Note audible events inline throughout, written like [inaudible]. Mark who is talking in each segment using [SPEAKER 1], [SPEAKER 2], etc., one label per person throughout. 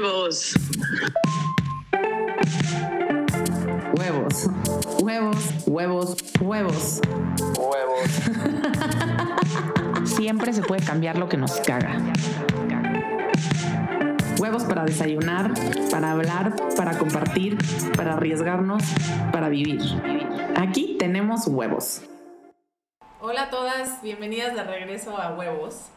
[SPEAKER 1] Huevos.
[SPEAKER 2] Huevos. Huevos, huevos, huevos.
[SPEAKER 3] Huevos.
[SPEAKER 2] Siempre se puede cambiar lo que nos caga. Huevos para desayunar, para hablar, para compartir, para arriesgarnos, para vivir. Aquí tenemos huevos.
[SPEAKER 4] Hola a todas, bienvenidas de regreso a Huevos.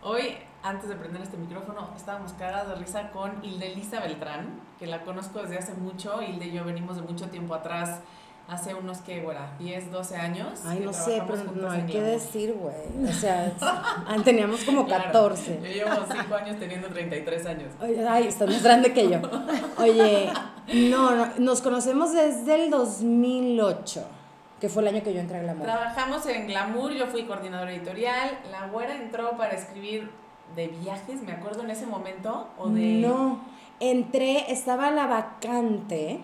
[SPEAKER 4] Hoy, antes de prender este micrófono, estábamos cagadas de risa con Hildelisa Beltrán, que la conozco desde hace mucho. Hilde y yo venimos de mucho tiempo atrás, hace unos que, bueno, 10, 12 años.
[SPEAKER 5] Ay, no sé, pero no hay que decir, güey. O sea, [laughs] ah, teníamos como
[SPEAKER 4] Claro,
[SPEAKER 5] 14.
[SPEAKER 4] yo llevo 5 años teniendo 33 años.
[SPEAKER 5] Ay, estás más grande que yo. Oye, no, no, nos conocemos desde el 2008, que fue el año que yo entré a Glamour.
[SPEAKER 4] Trabajamos en Glamour, yo fui coordinadora editorial. La güera entró para escribir de viajes, me acuerdo en ese momento, o de...
[SPEAKER 5] No, entré, estaba la vacante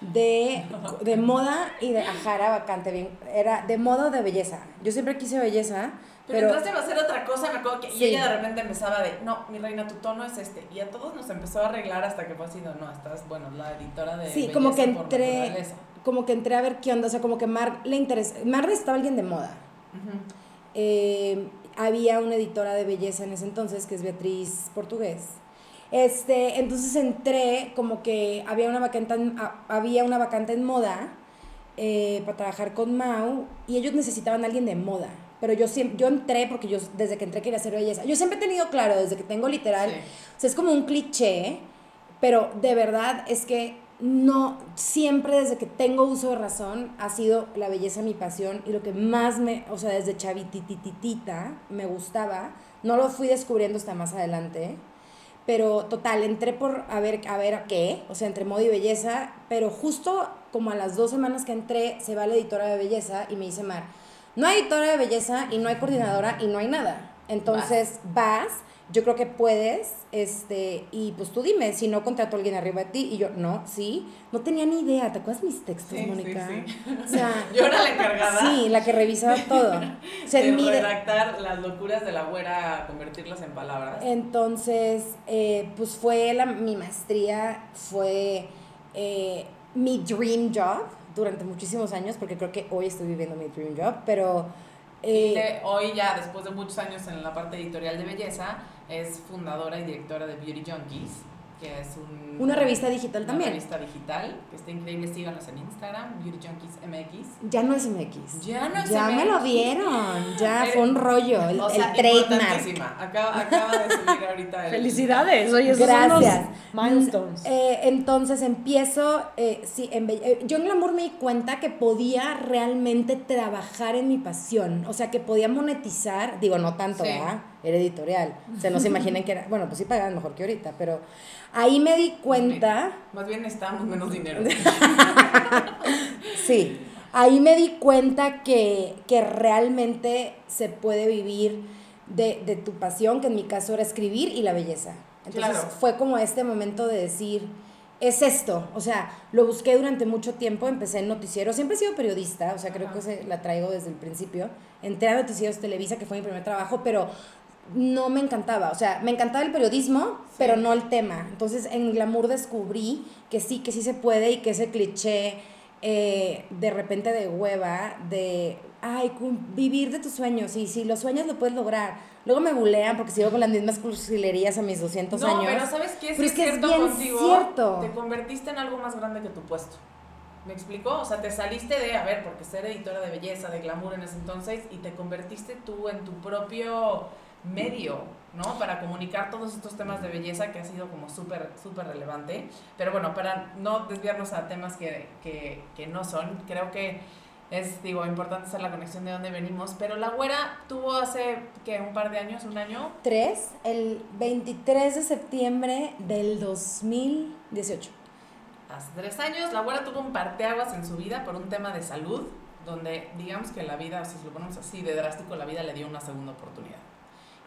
[SPEAKER 5] de, [laughs] de moda y de, ajá, era vacante, bien, era de moda o de belleza. Yo siempre quise belleza,
[SPEAKER 4] Pero,
[SPEAKER 5] pero,
[SPEAKER 4] entraste a hacer otra cosa, me acuerdo que y ella de repente empezaba de, no, mi reina, tu tono es este. Y a todos nos empezó a arreglar hasta que fue así, no, no, estás, bueno, la editora de
[SPEAKER 5] Sí, como que entré, como que entré a ver qué onda, o sea, como que Mar le interesa, Mar necesitaba alguien de moda. Eh, había una editora de belleza en ese entonces, que es Beatriz Portugués. Este, entonces entré, como que había una vacante en, a- había una vacante en moda eh, para trabajar con Mau y ellos necesitaban a alguien de moda. Pero yo siempre, yo entré porque yo desde que entré quería hacer belleza. Yo siempre he tenido claro, desde que tengo literal,
[SPEAKER 4] Sí.
[SPEAKER 5] o sea, es como un cliché, pero de verdad es que no, siempre desde que tengo uso de razón ha sido la belleza mi pasión y lo que más me, o sea, desde chavitititita me gustaba, no lo fui descubriendo hasta más adelante, pero total, entré por a ver, a ver qué, o sea, entre moda y belleza, pero justo como a las dos semanas que entré, se va la editora de belleza y me dice Mar, no hay editora de belleza y no hay coordinadora y no hay nada. Entonces vas, yo creo que puedes, este, y pues tú dime, si no contrato a alguien arriba de ti, y yo, no, sí, no tenía ni idea, ¿te acuerdas mis textos,
[SPEAKER 4] Sí, sí,
[SPEAKER 5] Mónica?
[SPEAKER 4] sí.
[SPEAKER 5] O sea, [laughs]
[SPEAKER 4] Yo era la encargada
[SPEAKER 5] sí, la que revisaba todo. O sea,
[SPEAKER 4] de- redactar las locuras de la güera, convertirlas en palabras.
[SPEAKER 5] Entonces, eh, pues fue la, mi maestría, fue eh, mi dream job durante muchísimos años, porque creo que hoy estoy viviendo mi dream job, pero... eh,
[SPEAKER 4] Hilde, hoy ya, después de muchos años en la parte editorial de belleza, es fundadora y directora de Beauty Junkies, que es un,
[SPEAKER 5] Una revista digital
[SPEAKER 4] una
[SPEAKER 5] también.
[SPEAKER 4] revista digital, que está increíble, síganos en Instagram, Beauty Junkies MX.
[SPEAKER 5] ya no es MX.
[SPEAKER 4] Ya no es
[SPEAKER 5] Ya me lo dieron, ya [laughs]
[SPEAKER 4] Eh,
[SPEAKER 5] fue un rollo, el,
[SPEAKER 4] O sea,
[SPEAKER 5] el trademark.
[SPEAKER 4] Acaba, acaba de subir ahorita el...
[SPEAKER 6] Felicidades, oye, esos
[SPEAKER 5] Gracias.
[SPEAKER 6] son los milestones.
[SPEAKER 5] Eh, entonces empiezo, eh, sí, en eh, yo en Glamour me di cuenta que podía realmente trabajar en mi pasión, o sea, que podía monetizar, digo, no tanto,
[SPEAKER 4] Sí.
[SPEAKER 5] ¿verdad? Era editorial, o sea, no se [laughs] imaginen que era, bueno, pues sí pagaban mejor que ahorita, pero ahí me di cuenta,
[SPEAKER 4] Más bien necesitábamos menos dinero. [laughs]
[SPEAKER 5] sí, ahí me di cuenta que, que realmente se puede vivir de, de tu pasión, que en mi caso era escribir y la belleza. Entonces
[SPEAKER 4] Claro.
[SPEAKER 5] fue como este momento de decir, es esto, o sea, lo busqué durante mucho tiempo, empecé en noticiero, siempre he sido periodista, o sea, creo
[SPEAKER 4] Ajá.
[SPEAKER 5] que se, la traigo desde el principio, entré a Noticieros Televisa, que fue mi primer trabajo, pero no me encantaba, o sea, me encantaba el periodismo, pero no el tema. Entonces en Glamour descubrí que sí, que sí se puede y que ese cliché eh, de repente de hueva, de, ay, vivir de tus sueños, y si los sueños lo puedes lograr. Luego me bulean porque sigo con las mismas cursilerías a mis 200
[SPEAKER 4] no,
[SPEAKER 5] años.
[SPEAKER 4] pero ¿sabes qué?
[SPEAKER 5] Pero es que es
[SPEAKER 4] cierto
[SPEAKER 5] bien
[SPEAKER 4] contigo,
[SPEAKER 5] cierto.
[SPEAKER 4] Te convertiste en algo más grande que tu puesto. ¿Me explico? O sea, te saliste de, a ver, porque ser editora de belleza, de glamour en ese entonces, y te convertiste tú en tu propio medio, ¿no? Para comunicar todos estos temas de belleza que ha sido como súper, súper relevante. Pero bueno, para no desviarnos a temas que, que, que no son, creo que es, digo, importante hacer la conexión de dónde venimos. Pero la güera tuvo hace, ¿qué? Un par de años, un año,
[SPEAKER 5] Tres, el 23 de septiembre del 2018.
[SPEAKER 4] Hace tres años, la abuela tuvo un parteaguas en su vida por un tema de salud, donde digamos que la vida, si lo ponemos así de drástico, la vida le dio una segunda oportunidad.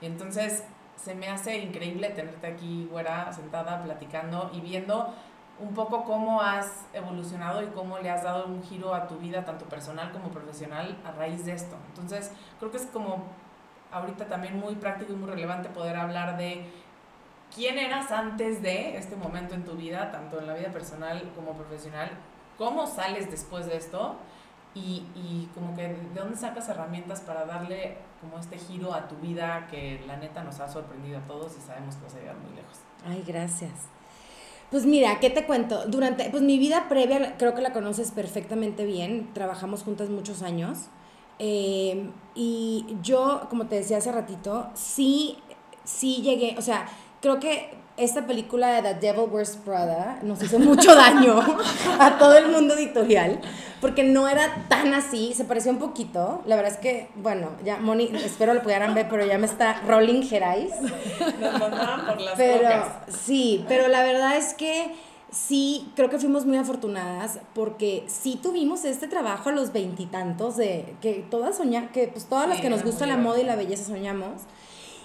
[SPEAKER 4] Entonces se me hace increíble tenerte aquí, güera, sentada, platicando y viendo un poco cómo has evolucionado y cómo le has dado un giro a tu vida, tanto personal como profesional, a raíz de esto. Entonces, creo que es como ahorita también muy práctico y muy relevante poder hablar de quién eras antes de este momento en tu vida, tanto en la vida personal como profesional, cómo sales después de esto y, y como que de dónde sacas herramientas para darle como este giro a tu vida que la neta nos ha sorprendido a todos y sabemos que vas a llegar muy lejos.
[SPEAKER 5] Ay, gracias. Pues mira, ¿qué te cuento? Durante, pues mi vida previa, creo que la conoces perfectamente bien, trabajamos juntas muchos años. eh, y yo, como te decía hace ratito, sí, sí llegué, o sea, creo que esta película de The Devil Wears Prada nos hizo mucho daño [laughs] a todo el mundo editorial, porque no era tan así, se parecía un poquito. La verdad es que, bueno, ya Moni, espero lo pudieran ver, pero ya me está rolling Gerais.
[SPEAKER 4] Nos mandaban por las
[SPEAKER 5] Pero sí, pero la verdad es que sí, creo que fuimos muy afortunadas porque sí tuvimos este trabajo a los veintitantos de que todas soñamos, que pues todas las que nos gusta la moda y la belleza soñamos.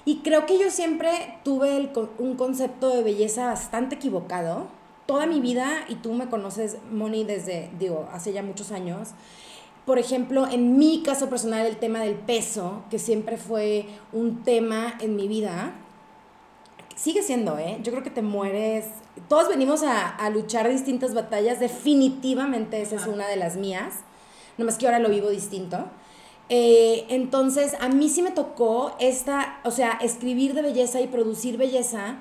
[SPEAKER 5] Y creo que yo siempre tuve el un concepto de belleza bastante equivocado. Toda mi vida, y tú me conoces, Moni, desde, digo, hace ya muchos años, por ejemplo, en mi caso personal, el tema del peso, que siempre fue un tema en mi vida, sigue siendo, ¿eh? Yo creo que te mueres. Todos venimos a, a luchar distintas batallas, definitivamente esa es una de las mías, nomás que ahora lo vivo distinto. Eh, entonces, a mí sí me tocó esta, o sea, escribir de belleza y producir belleza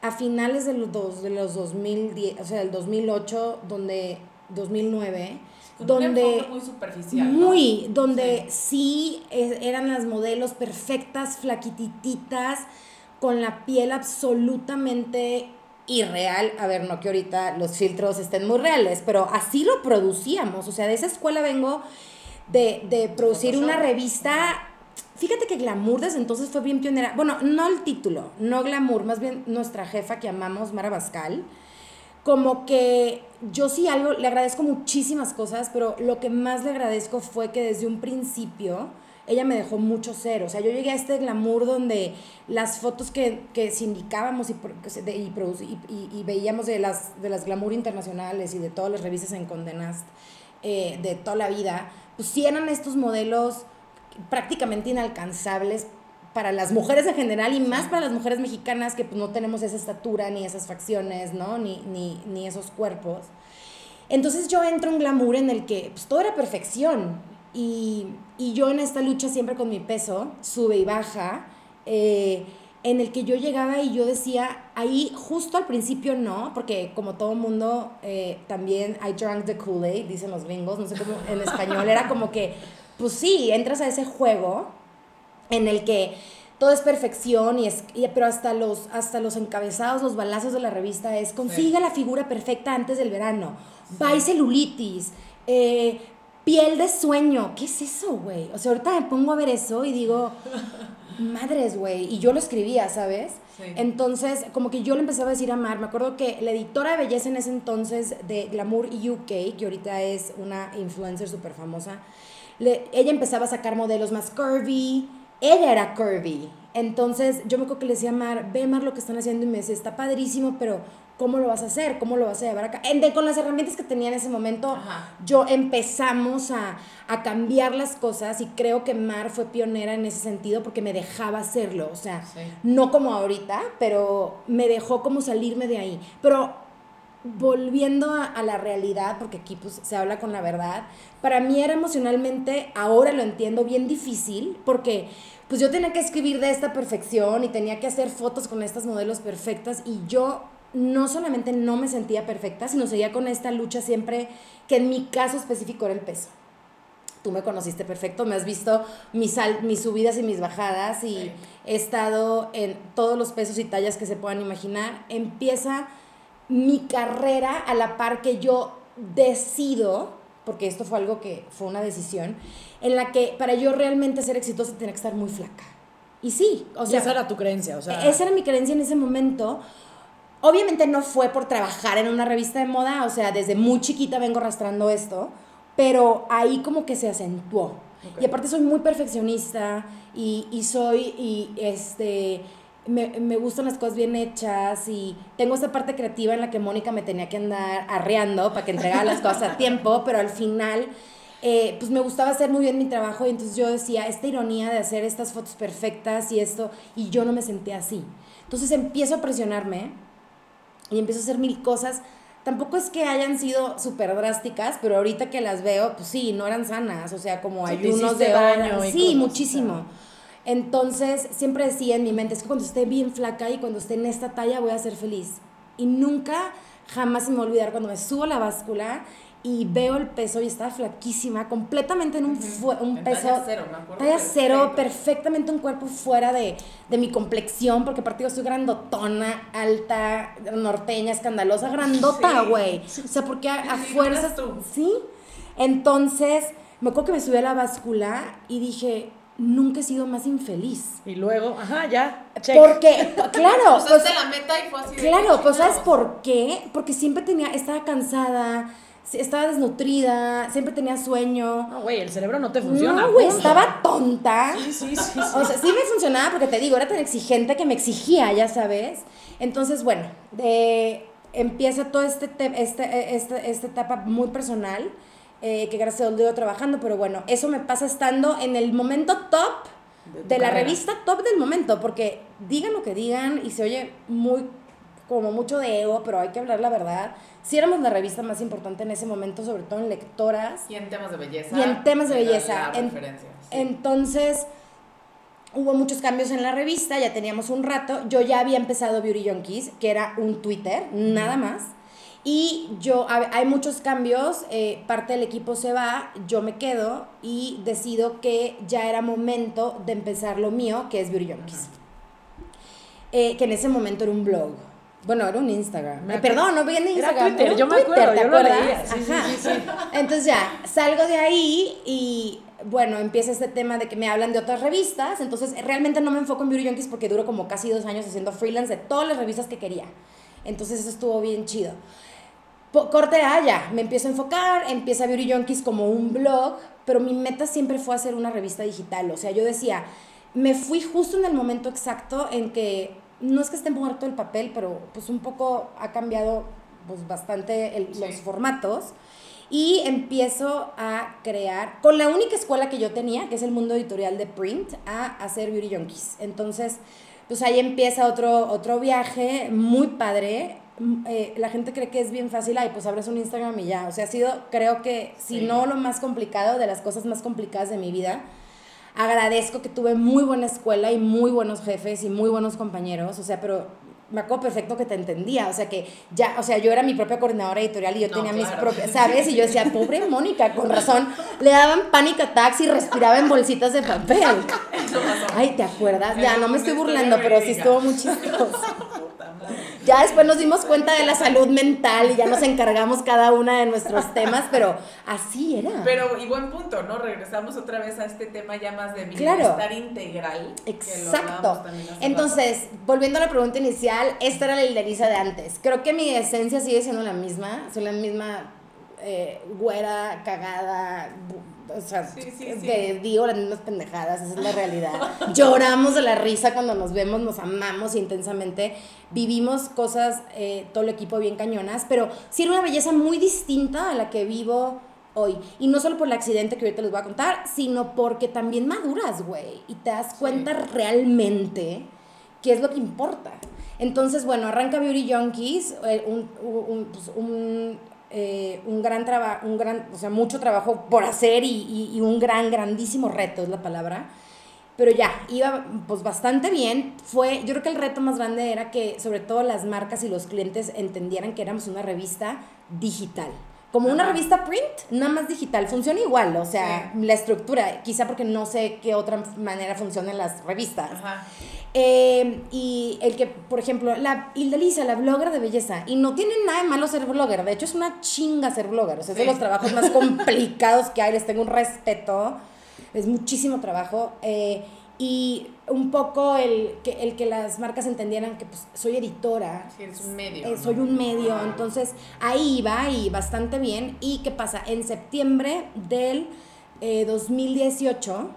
[SPEAKER 5] a finales de los, dos, de los 2010, o sea, del 2008, donde, 2009,
[SPEAKER 4] Con un
[SPEAKER 5] donde
[SPEAKER 4] muy superficial. ¿no?
[SPEAKER 5] muy, donde sí, eran las modelos perfectas, flaquitititas, con la piel absolutamente irreal. A ver, no que ahorita los filtros estén muy reales, pero así lo producíamos. O sea, de esa escuela vengo de, de producir una revista. Fíjate que Glamour desde entonces fue bien pionera. Bueno, no el título, no Glamour, más bien nuestra jefa que amamos, Mara Bascal como que yo sí algo, le agradezco muchísimas cosas, pero lo que más le agradezco fue que desde un principio ella me dejó mucho ser. O sea, yo llegué a este glamour donde las fotos que, que sindicábamos y, y, y- y veíamos de las, de las glamour internacionales y de todas las revistas en Condenast eh, de toda la vida, pues sí eran estos modelos prácticamente inalcanzables para las mujeres en general y más para las mujeres mexicanas que pues, no tenemos esa estatura ni esas facciones, ¿no? Ni, ni, ni esos cuerpos. Entonces yo entro en un glamour en el que pues, todo era perfección y, y yo en esta lucha siempre con mi peso, sube y baja, eh, en el que yo llegaba y yo decía, ahí justo al principio no, porque como todo mundo, eh, también I drank the Kool-Aid, dicen los gringos, no sé cómo en español, era como que, pues sí, entras a ese juego en el que todo es perfección y es y- pero hasta los hasta los encabezados los balazos de la revista es consiga la figura perfecta antes del verano. Bye celulitis eh, piel de sueño qué es eso güey o sea ahorita me pongo a ver eso y digo madres güey y yo lo escribía sabes
[SPEAKER 4] Sí.
[SPEAKER 5] entonces como que yo le empezaba a decir a Mar me acuerdo que la editora de belleza en ese entonces de Glamour UK que ahorita es una influencer súper famosa le- ella empezaba a sacar modelos más curvy, ella era curvy. Entonces yo me acuerdo que le decía a Mar, ve Mar lo que están haciendo y me decía, está padrísimo, pero ¿cómo lo vas a hacer? ¿Cómo lo vas a llevar acá? De- con las herramientas que tenía en ese momento,
[SPEAKER 4] Ajá.
[SPEAKER 5] yo empezamos a, a cambiar las cosas y creo que Mar fue pionera en ese sentido porque me dejaba hacerlo, o sea,
[SPEAKER 4] Sí.
[SPEAKER 5] no como ahorita, pero me dejó como salirme de ahí. Pero volviendo a, a la realidad, porque aquí pues se habla con la verdad, para mí era emocionalmente, ahora lo entiendo, bien difícil, porque pues yo tenía que escribir de esta perfección y tenía que hacer fotos con estas modelos perfectas y yo no solamente no me sentía perfecta, sino seguía con esta lucha siempre, que en mi caso específico era el peso. Tú me conociste perfecto, me has visto mis, mis subidas y mis bajadas y
[SPEAKER 4] Sí.
[SPEAKER 5] he estado en todos los pesos y tallas que se puedan imaginar. Empieza mi carrera a la par que yo decido, porque esto fue algo que fue una decisión, en la que para yo realmente ser exitosa tenía que estar muy flaca. Y sí, o
[SPEAKER 6] O
[SPEAKER 5] sea,
[SPEAKER 6] esa era tu creencia, o sea.
[SPEAKER 5] esa era mi creencia en ese momento. Obviamente no fue por trabajar en una revista de moda, o sea, desde muy chiquita vengo arrastrando esto, pero ahí como que se acentuó. Y aparte soy muy perfeccionista y, y soy, y este, me, me gustan las cosas bien hechas y tengo esta parte creativa en la que Mónica me tenía que andar arreando para que entregara las cosas a tiempo, [laughs] pero al final eh, pues me gustaba hacer muy bien mi trabajo y entonces yo decía, esta ironía de hacer estas fotos perfectas y esto, y yo no me sentía así. Entonces empiezo a presionarme y empiezo a hacer mil cosas. Tampoco es que hayan sido súper drásticas, pero ahorita que las veo, pues sí, no eran sanas, o sea, como
[SPEAKER 6] Sí,
[SPEAKER 5] ayunos de
[SPEAKER 6] y
[SPEAKER 5] Sí, muchísimo. Entonces, siempre decía en mi mente, es que cuando esté bien flaca y cuando esté en esta talla voy a ser feliz. Y nunca, jamás se me va a olvidar cuando me subo a la báscula y veo el peso y estaba flaquísima, completamente en un, fue- un
[SPEAKER 4] En
[SPEAKER 5] peso...
[SPEAKER 4] talla cero, me acuerdo.
[SPEAKER 5] Talla cero, perfectamente un cuerpo fuera de, de mi complexión, porque aparte yo soy grandotona, alta, norteña, escandalosa, grandota,
[SPEAKER 4] Sí.
[SPEAKER 5] güey. O sea, porque a, a fuerzas...
[SPEAKER 4] tú.
[SPEAKER 5] Sí. Entonces, me acuerdo que me subí a la báscula y dije, nunca he sido más infeliz.
[SPEAKER 6] Y luego, ajá, ya, check.
[SPEAKER 5] Porque, [laughs] claro, pues,
[SPEAKER 4] la meta y fue así
[SPEAKER 5] claro, pues ¿sabes por qué? Porque siempre tenía, estaba cansada, estaba desnutrida, siempre tenía sueño.
[SPEAKER 6] No, güey, el cerebro no te funciona.
[SPEAKER 5] No, güey, estaba tonta.
[SPEAKER 6] Sí, sí, sí. sí.
[SPEAKER 5] O sea, sí me funcionaba porque te digo, era tan exigente que me exigía, ya sabes. Entonces, bueno, empieza toda este, te- este, este- esta etapa muy personal, eh, que gracias a Dios lo trabajando, pero bueno, eso me pasa estando en el momento top
[SPEAKER 6] De
[SPEAKER 5] la
[SPEAKER 6] carrera.
[SPEAKER 5] revista top del momento, porque digan lo que digan y se oye muy como mucho de ego, pero hay que hablar la verdad. Si éramos la revista más importante en ese momento, sobre todo en lectoras,
[SPEAKER 4] Y en temas de belleza.
[SPEAKER 5] Y en temas de belleza, en-
[SPEAKER 4] sí.
[SPEAKER 5] entonces, hubo muchos cambios en la revista, ya teníamos un rato. Yo ya había empezado Beauty Junkies, que era un Twitter, nada más. Y yo, hay muchos cambios, eh, parte del equipo se va, yo me quedo y decido que ya era momento de empezar lo mío, que es Beauty Junkies. Eh, que en ese momento era un blog. Bueno, era un Instagram. Eh, perdón, no viene
[SPEAKER 6] Era
[SPEAKER 5] Instagram.
[SPEAKER 6] Twitter,
[SPEAKER 5] un
[SPEAKER 6] yo me
[SPEAKER 5] Twitter,
[SPEAKER 6] acuerdo,
[SPEAKER 5] ¿te
[SPEAKER 6] yo lo
[SPEAKER 5] acuerdas?
[SPEAKER 6] leía, sí, sí,
[SPEAKER 5] Ajá.
[SPEAKER 6] sí, sí.
[SPEAKER 5] Entonces ya, salgo de ahí y bueno, empieza este tema de que me hablan de otras revistas. Entonces realmente no me enfoco en Beauty Junkies porque duro como casi dos años haciendo freelance de todas las revistas que quería. Entonces eso estuvo bien chido. Po- corte A ya, me empiezo a enfocar, empieza Beauty Junkies como un blog, pero mi meta siempre fue hacer una revista digital. O sea, yo decía, me fui justo en el momento exacto en que no es que esté muerto el papel, pero pues un poco ha cambiado pues bastante el-
[SPEAKER 4] Sí.
[SPEAKER 5] los formatos. Y empiezo a crear, con la única escuela que yo tenía, que es el mundo editorial de print, a hacer Beauty Junkies. Entonces, pues ahí empieza otro, otro viaje muy padre. Mm, eh, la gente cree que es bien fácil, ay, pues abres un Instagram y ya. O sea, ha sido, creo que, si
[SPEAKER 4] Sí.
[SPEAKER 5] no lo más complicado, de las cosas más complicadas de mi vida. Agradezco que tuve muy buena escuela y muy buenos jefes y muy buenos compañeros. O sea, pero me acuerdo perfecto que te entendía. O sea, que ya, o sea, yo era mi propia coordinadora editorial y yo
[SPEAKER 4] No,
[SPEAKER 5] tenía mis propias, ¿sabes? Y yo decía, pobre Mónica, con razón, le daban panic attacks y respiraba en bolsitas de papel. [laughs] Ay, ¿te acuerdas? Ya, no me estoy burlando, pero sí estuvo muy chistoso. Ya después nos dimos cuenta de la salud mental y ya nos encargamos cada una de nuestros temas, pero así era.
[SPEAKER 4] Pero, y buen punto, ¿no? Regresamos otra vez a este tema ya más de
[SPEAKER 5] Claro.
[SPEAKER 4] bienestar integral. que lo
[SPEAKER 5] Exacto. Entonces, volviendo a la pregunta inicial, esta era la Hilderiza de antes. Creo que mi esencia sigue siendo la misma. Soy la misma eh, güera, cagada, o sea,
[SPEAKER 4] Sí, sí,
[SPEAKER 5] que digo las mismas pendejadas, esa es la realidad. [laughs] Lloramos de la risa cuando nos vemos, nos amamos intensamente, vivimos cosas, eh, todo el equipo bien cañonas, pero sí era una belleza muy distinta a la que vivo hoy. Y no solo por el accidente que ahorita les voy a contar, sino porque también maduras, güey, y te das cuenta realmente qué es lo que importa. Entonces, bueno, arranca Beauty Junkies, eh, un, un, pues, un, eh, un gran trabajo, un gran, o sea, mucho trabajo por hacer y, y- un gran, grandísimo reto es la palabra. Pero ya, iba pues bastante bien. Fue, yo creo que el reto más grande era que sobre todo las marcas y los clientes entendieran que éramos una revista digital. Como una revista print, nada más digital. Funciona igual, o sea, la estructura, quizá porque no sé qué otra manera funcionan las revistas.
[SPEAKER 4] Ajá.
[SPEAKER 5] Eh, y el que, por ejemplo, la Hilda Lisa, la blogger de belleza, y no tiene nada de malo ser blogger, de hecho es una chinga ser blogger, o sea, es de
[SPEAKER 4] Sí.
[SPEAKER 5] los trabajos más [laughs] complicados que hay, les tengo un respeto, es muchísimo trabajo, eh, y un poco el que, el que las marcas entendieran que pues, soy editora,
[SPEAKER 4] Sí, eres un medio.
[SPEAKER 5] eh, soy un medio, entonces ahí iba y bastante bien. ¿Y qué pasa? En septiembre del eh, 2018,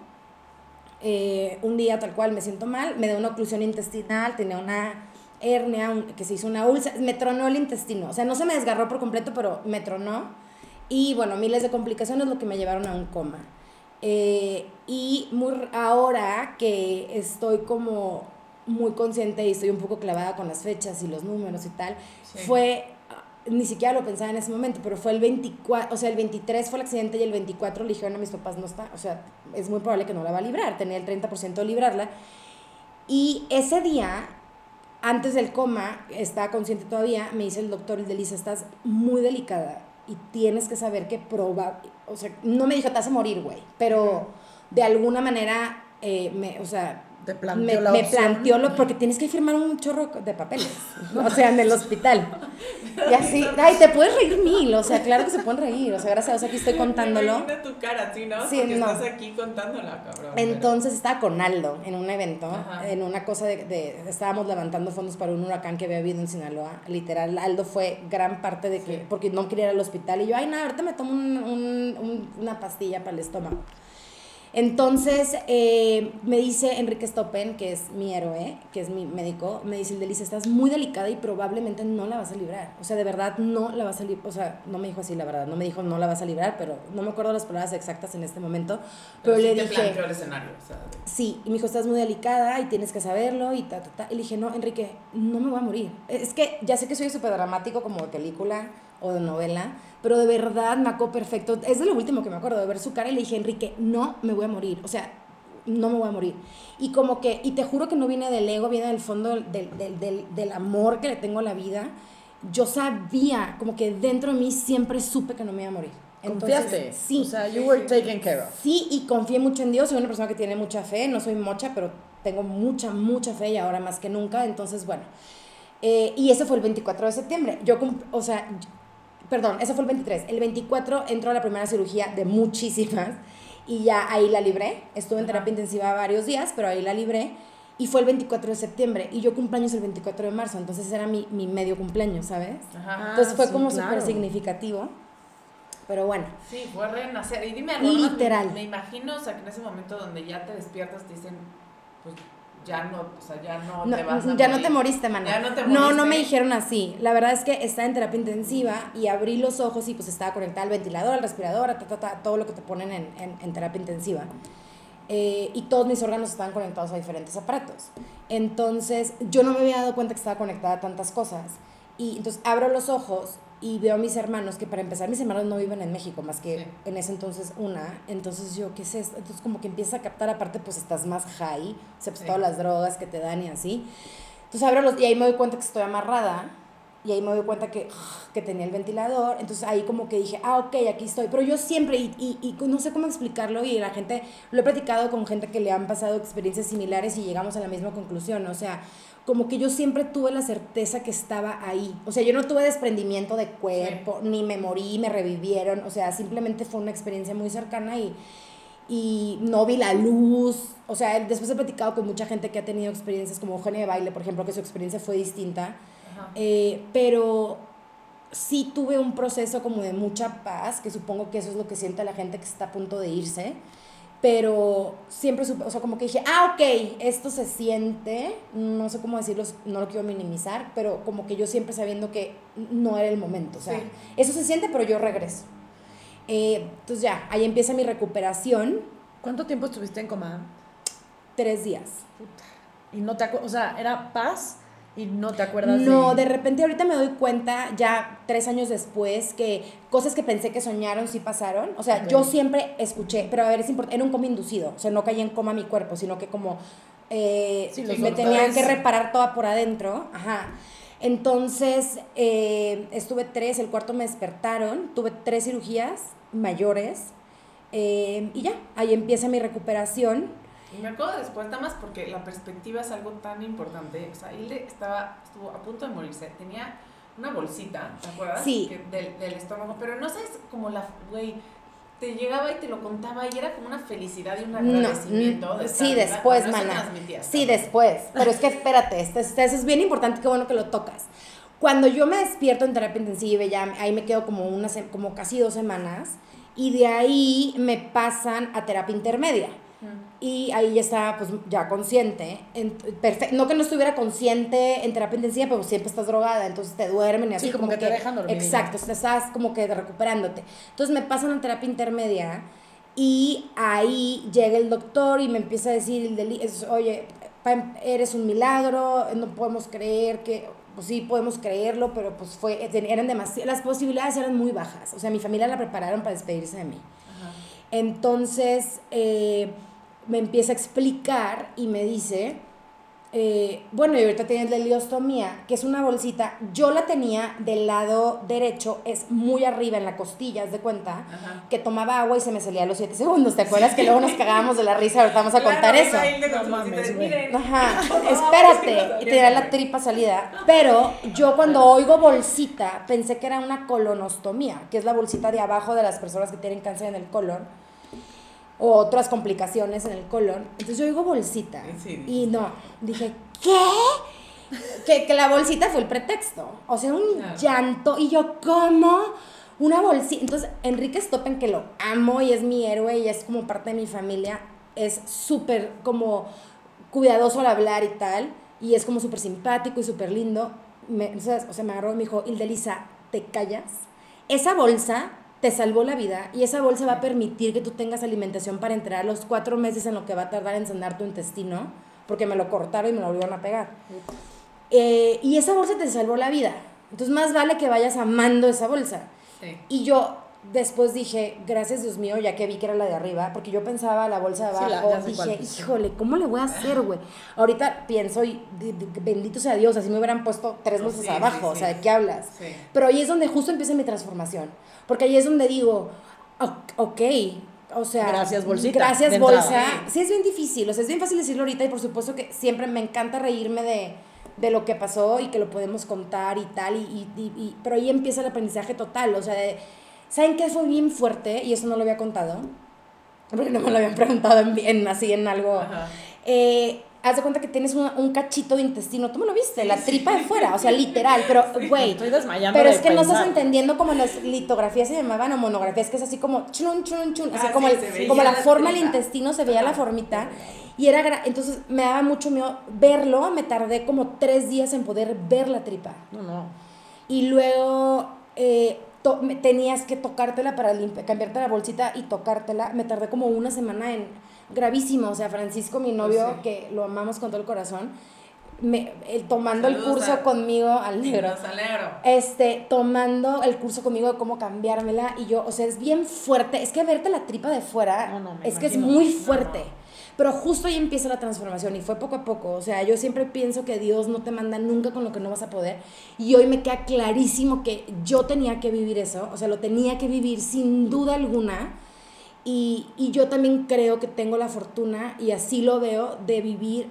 [SPEAKER 5] eh, un día tal cual me siento mal, me da una oclusión intestinal, tenía una hernia, un- que se hizo una úlcera, me tronó el intestino, o sea, no se me desgarró por completo, pero me tronó. Y bueno, miles de complicaciones lo que me llevaron a un coma. Eh, y muy, ahora que estoy como muy consciente y estoy un poco clavada con las fechas y los números y tal,
[SPEAKER 4] Sí.
[SPEAKER 5] fue, ah, ni siquiera lo pensaba en ese momento, pero fue el 24, o sea, el 23 fue el accidente y el 24 le dijeron a mis papás, no está, o sea, es muy probable que no la va a librar, tenía el 30% de librarla. Y ese día, antes del coma, estaba consciente todavía, me dice el doctor, el de Lisa, estás muy delicada y tienes que saber que proba, o sea, no me dijo, te vas a morir, güey, pero de alguna manera, eh, me, o sea,
[SPEAKER 6] Te planteó
[SPEAKER 5] me,
[SPEAKER 6] la
[SPEAKER 5] me
[SPEAKER 6] opción.
[SPEAKER 5] planteó lo, porque tienes que firmar un chorro de papeles, o sea, en el hospital. Y así, ay, te puedes reír mil, o sea, claro que se pueden reír, o sea, gracias a Dios aquí estoy contándolo.
[SPEAKER 4] Tu cara, ¿sí, no?
[SPEAKER 5] Sí,
[SPEAKER 4] Porque
[SPEAKER 5] no.
[SPEAKER 4] estás aquí contándola, cabrón.
[SPEAKER 5] Entonces estaba con Aldo en un evento,
[SPEAKER 4] Ajá.
[SPEAKER 5] en una cosa de, de- Estábamos levantando fondos para un huracán que había habido en Sinaloa. Literal, Aldo fue gran parte de que.
[SPEAKER 4] Sí.
[SPEAKER 5] Porque no quería ir al hospital. Y yo, ay, nada, ahorita me tomo un- un- un- una pastilla para el estómago. Entonces eh, me dice Enrique Stoppen, que es mi héroe, que es mi médico, me dice, Delicia, estás muy delicada y probablemente no la vas a librar. O sea, de verdad no la vas a librar. O sea, no me dijo así, la verdad, no me dijo no la vas a librar, pero no me acuerdo las palabras exactas en este momento. Pero,
[SPEAKER 4] sí
[SPEAKER 5] le
[SPEAKER 4] te
[SPEAKER 5] dije...
[SPEAKER 4] el escenario, o sea, de-
[SPEAKER 5] Sí, y me dijo, estás muy delicada y tienes que saberlo y ta, ta, ta. Y le dije, no, Enrique, no me voy a morir. Es que ya sé que soy súper dramático como de película o de novela, pero de verdad me acuerdo perfecto. Es de lo último que me acuerdo, de ver su cara y le dije, Enrique, no me voy a morir. O sea, no me voy a morir. Y como que, y te juro que no viene del ego, viene del fondo del, del, del, del amor que le tengo a la vida. Yo sabía, como que dentro de mí siempre supe que no me iba a morir.
[SPEAKER 6] Confiaste.
[SPEAKER 5] sí.
[SPEAKER 6] O sea, you were taken care of.
[SPEAKER 5] Sí, y confié mucho en Dios. Soy una persona que tiene mucha fe. No soy mocha, pero tengo mucha, mucha fe y ahora más que nunca. Entonces, bueno. Eh, y ese fue el 24 de septiembre. Yo, o sea, perdón, ese fue el 23. El 24 entró a la primera cirugía de muchísimas y ya ahí la libré. Estuve en terapia intensiva varios días, pero ahí la libré. Y fue el 24 de septiembre. Y yo cumpleaños el 24 de marzo. Entonces era mi, mi medio cumpleaños, ¿sabes?
[SPEAKER 4] Ajá.
[SPEAKER 5] Entonces fue
[SPEAKER 6] sí,
[SPEAKER 5] como
[SPEAKER 6] claro.
[SPEAKER 5] súper significativo. Pero bueno.
[SPEAKER 4] Sí, fue renacer. Y dime algo, ¿no?
[SPEAKER 5] Literal.
[SPEAKER 4] Me imagino, o sea, que en ese momento donde ya te despiertas te dicen, pues ya no, o sea, ya no,
[SPEAKER 5] No,
[SPEAKER 4] te vas a
[SPEAKER 5] ya no te moriste, mana.
[SPEAKER 4] Ya no te
[SPEAKER 5] No, no
[SPEAKER 4] moriste.
[SPEAKER 5] me dijeron así. La verdad es que estaba en terapia intensiva y abrí los ojos y pues estaba conectada al ventilador, al respirador, a ta, ta, ta, todo lo que te ponen en, en- en terapia intensiva. Eh, y todos mis órganos estaban conectados a diferentes aparatos. Entonces yo no me había dado cuenta que estaba conectada a tantas cosas. Y entonces abro los ojos y veo a mis hermanos, que para empezar mis hermanos no viven en México, más que
[SPEAKER 4] Sí.
[SPEAKER 5] en ese entonces una. Entonces yo, ¿qué es esto? Entonces como que empiezas a captar, aparte pues estás más high, o sea, pues
[SPEAKER 4] Sí.
[SPEAKER 5] todas las drogas que te dan y así. Entonces abro los, y ahí me doy cuenta que estoy amarrada. Y ahí me doy cuenta que, que tenía el ventilador. Entonces ahí como que dije, ah, ok, aquí estoy. Pero yo siempre, y, y, y no sé cómo explicarlo, y la gente, lo he platicado con gente que le han pasado experiencias similares y llegamos a la misma conclusión. O sea, como que yo siempre tuve la certeza que estaba ahí. O sea, yo no tuve desprendimiento de cuerpo, ni me morí, me revivieron. O sea, simplemente fue una experiencia muy cercana y, y no vi la luz. O sea, después he platicado con mucha gente que ha tenido experiencias como Eugenia de Baile, por ejemplo, que su experiencia fue distinta. Eh, pero sí tuve un proceso como de mucha paz, que supongo que eso es lo que siente la gente que está a punto de irse. Pero siempre supe, o sea, como que dije, ah, ok, esto se siente, no sé cómo decirlo, no lo quiero minimizar, pero como que yo siempre sabiendo que no era el momento, o sea,
[SPEAKER 4] Sí.
[SPEAKER 5] eso se siente, pero yo regreso. Eh, entonces ya, ahí empieza mi recuperación,
[SPEAKER 6] ¿Cuánto tiempo estuviste en coma?
[SPEAKER 5] tres días.
[SPEAKER 6] Y no te o sea, era paz y no te acuerdas
[SPEAKER 5] No, de
[SPEAKER 6] de...
[SPEAKER 5] repente ahorita me doy cuenta, ya tres años después, que cosas que pensé que soñaron sí pasaron. O sea, yo siempre escuché, pero a ver, es importante, era un coma inducido, o sea, no caía en coma mi cuerpo, sino que como eh,
[SPEAKER 6] Sí,
[SPEAKER 5] me tenían que reparar toda por adentro. Ajá. Entonces, eh, estuve tres, el cuarto me despertaron, tuve tres cirugías mayores eh, y ya, ahí empieza mi recuperación.
[SPEAKER 4] Y me acuerdo después, nada más porque la perspectiva es algo tan importante. O sea, Hilde estaba, estuvo a punto de morirse. Tenía una bolsita, ¿te acuerdas?
[SPEAKER 5] Sí.
[SPEAKER 4] Que- del, del estómago. Pero no sabes como la, güey, te llegaba y te lo contaba y era como una felicidad y un
[SPEAKER 5] No,
[SPEAKER 4] agradecimiento.
[SPEAKER 5] mm,
[SPEAKER 4] de
[SPEAKER 5] sí, después, mana. Sí,
[SPEAKER 4] ¿no?
[SPEAKER 5] después. Pero es que espérate, esto, es- eso es bien importante, qué bueno que lo tocas. Cuando yo me despierto en terapia intensiva, ya ahí me quedo como, una, se- como casi dos semanas, y de ahí me pasan a terapia intermedia. Y ahí ya estaba pues ya consciente. En, perfe- no que no estuviera consciente en terapia intensiva, pero siempre estás drogada, entonces te duermen y así.
[SPEAKER 6] Sí, como que te dejan dormir.
[SPEAKER 5] Exacto, te estás como que recuperándote. Entonces me pasan a terapia intermedia y ahí llega el doctor y me empieza a decir, oye, eres un milagro, no podemos creer que, pues sí, podemos creerlo, pero pues fue, eran demasiadas, las posibilidades eran muy bajas. O sea, mi familia la prepararon para despedirse de mí.
[SPEAKER 4] Ajá.
[SPEAKER 5] Entonces eh, me empieza a explicar y me dice, eh, bueno, y ahorita tienes la heliostomía, que es una bolsita, yo la tenía del lado derecho, es muy arriba en la costilla, haz de cuenta,
[SPEAKER 4] Ajá.
[SPEAKER 5] que tomaba agua y se me salía a los 7 segundos, ¿te acuerdas que luego nos cagábamos de la risa? Ahorita vamos a
[SPEAKER 4] Claro,
[SPEAKER 5] contar eso.
[SPEAKER 6] No mames.
[SPEAKER 5] Ajá, [laughs] espérate, y tenía la tripa salida. Pero yo cuando oigo bolsita, pensé que era una colonostomía, que es la bolsita de abajo de las personas que tienen cáncer en el colon o otras complicaciones en el colon. Entonces yo oigo bolsita
[SPEAKER 4] Sí,
[SPEAKER 5] y no, dije, ¿qué? Que, que la bolsita fue el pretexto. O sea, un
[SPEAKER 4] Claro.
[SPEAKER 5] llanto. Y yo, ¿cómo? Una bolsita. Entonces, Enrique Stoppen, que lo amo y es mi héroe y es como parte de mi familia, es súper como cuidadoso al hablar y tal. Y es como súper simpático y súper lindo. Me, o sea, me agarró y me dijo, Ildelisa, ¿te callas? Esa bolsa te salvó la vida y esa bolsa va a permitir que tú tengas alimentación para entrar los cuatro meses en lo que va a tardar en sanar tu intestino, porque me lo cortaron y me lo volvieron a pegar. Eh, y esa bolsa te salvó la vida. Entonces más vale que vayas amando esa bolsa.
[SPEAKER 4] Sí.
[SPEAKER 5] Y yo después dije, gracias Dios mío, ya que vi que era la de arriba, porque yo pensaba la bolsa de
[SPEAKER 6] Sí, la-
[SPEAKER 5] abajo,
[SPEAKER 6] sé cuál
[SPEAKER 5] dije, híjole, ¿cómo le voy a hacer, güey? Ahorita pienso y di- di- bendito sea Dios, así me hubieran puesto tres
[SPEAKER 4] Sí,
[SPEAKER 5] bolsas
[SPEAKER 4] sí,
[SPEAKER 5] abajo, o
[SPEAKER 4] sí.
[SPEAKER 5] sea, ¿de qué hablas?
[SPEAKER 4] Sí.
[SPEAKER 5] Pero ahí es donde justo empieza mi transformación, porque ahí es donde digo, "O- ok, o sea,
[SPEAKER 6] Gracias, bolsita,
[SPEAKER 5] Gracias,
[SPEAKER 6] de entrada.
[SPEAKER 5] bolsa. Sí, es bien difícil, o sea, es bien fácil decirlo ahorita y por supuesto que siempre me encanta reírme de, de lo que pasó y que lo podemos contar y tal, y, y- y- y- pero ahí empieza el aprendizaje total, o sea, de- ¿saben qué fue bien fuerte? Y eso no lo había contado, porque no me lo habían preguntado en, en- así en algo. Eh, haz de cuenta que tienes un cachito de intestino, tú me lo viste, la tripa de fuera, o sea, literal, pero, güey,
[SPEAKER 6] Estoy desmayando
[SPEAKER 5] pero es que no estás entendiendo como las litografías se llamaban o monografías, que es así como chun, chun, chun, así
[SPEAKER 4] Ah,
[SPEAKER 5] como,
[SPEAKER 4] sí,
[SPEAKER 5] el- como la
[SPEAKER 4] la
[SPEAKER 5] forma del intestino, se veía la formita. Y era, entonces me daba mucho miedo verlo, me tardé como tres días en poder ver la tripa.
[SPEAKER 6] No, no.
[SPEAKER 5] Y luego eh, tenías que tocártela para cambiarte la bolsita y tocártela. Me tardé como una semana en gravísimo. O sea, Francisco, mi novio,
[SPEAKER 4] sí.
[SPEAKER 5] que lo amamos con todo el corazón, me, tomando el curso
[SPEAKER 4] a-
[SPEAKER 5] conmigo al negro.
[SPEAKER 4] Los alegro.
[SPEAKER 5] Este, tomando el curso conmigo de cómo cambiármela y yo, o sea, es bien fuerte. Es que verte la tripa de fuera
[SPEAKER 6] No,
[SPEAKER 5] es que es muy
[SPEAKER 4] No,
[SPEAKER 5] fuerte.
[SPEAKER 4] no.
[SPEAKER 5] Pero justo ahí empieza la transformación y fue poco a poco. O sea, yo siempre pienso que Dios no te manda nunca con lo que no vas a poder. Y hoy me queda clarísimo que yo tenía que vivir eso. O sea, lo tenía que vivir sin duda alguna. Y, y yo también creo que tengo la fortuna, y así lo veo, de vivir.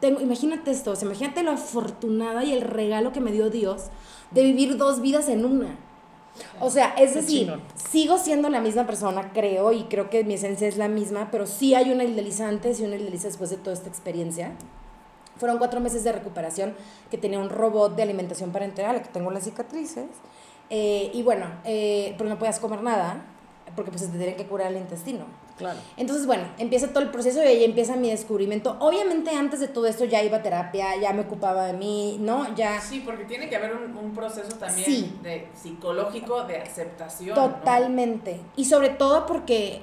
[SPEAKER 5] Tengo, imagínate esto, o sea, imagínate lo afortunada y el regalo que me dio Dios de vivir dos vidas en una. O sea, es decir, sigo siendo la misma persona, creo, y creo que mi esencia es la misma, pero sí hay una Ildeliza antes y una Ildeliza después de toda esta experiencia. Fueron cuatro meses de recuperación que tenía un robot de alimentación parenteral, que tengo las cicatrices. Eh, y bueno, eh, pero no podías comer nada, porque pues te tienen que curar el intestino.
[SPEAKER 6] Claro.
[SPEAKER 5] Entonces, bueno, empieza todo el proceso y ahí empieza mi descubrimiento. Obviamente antes de todo esto ya iba a terapia, ya me ocupaba de mí, ¿no? Ya...
[SPEAKER 4] Sí, porque tiene que haber un, un proceso también
[SPEAKER 5] Sí.
[SPEAKER 4] de psicológico de aceptación. ¿no?
[SPEAKER 5] Totalmente. Y sobre todo porque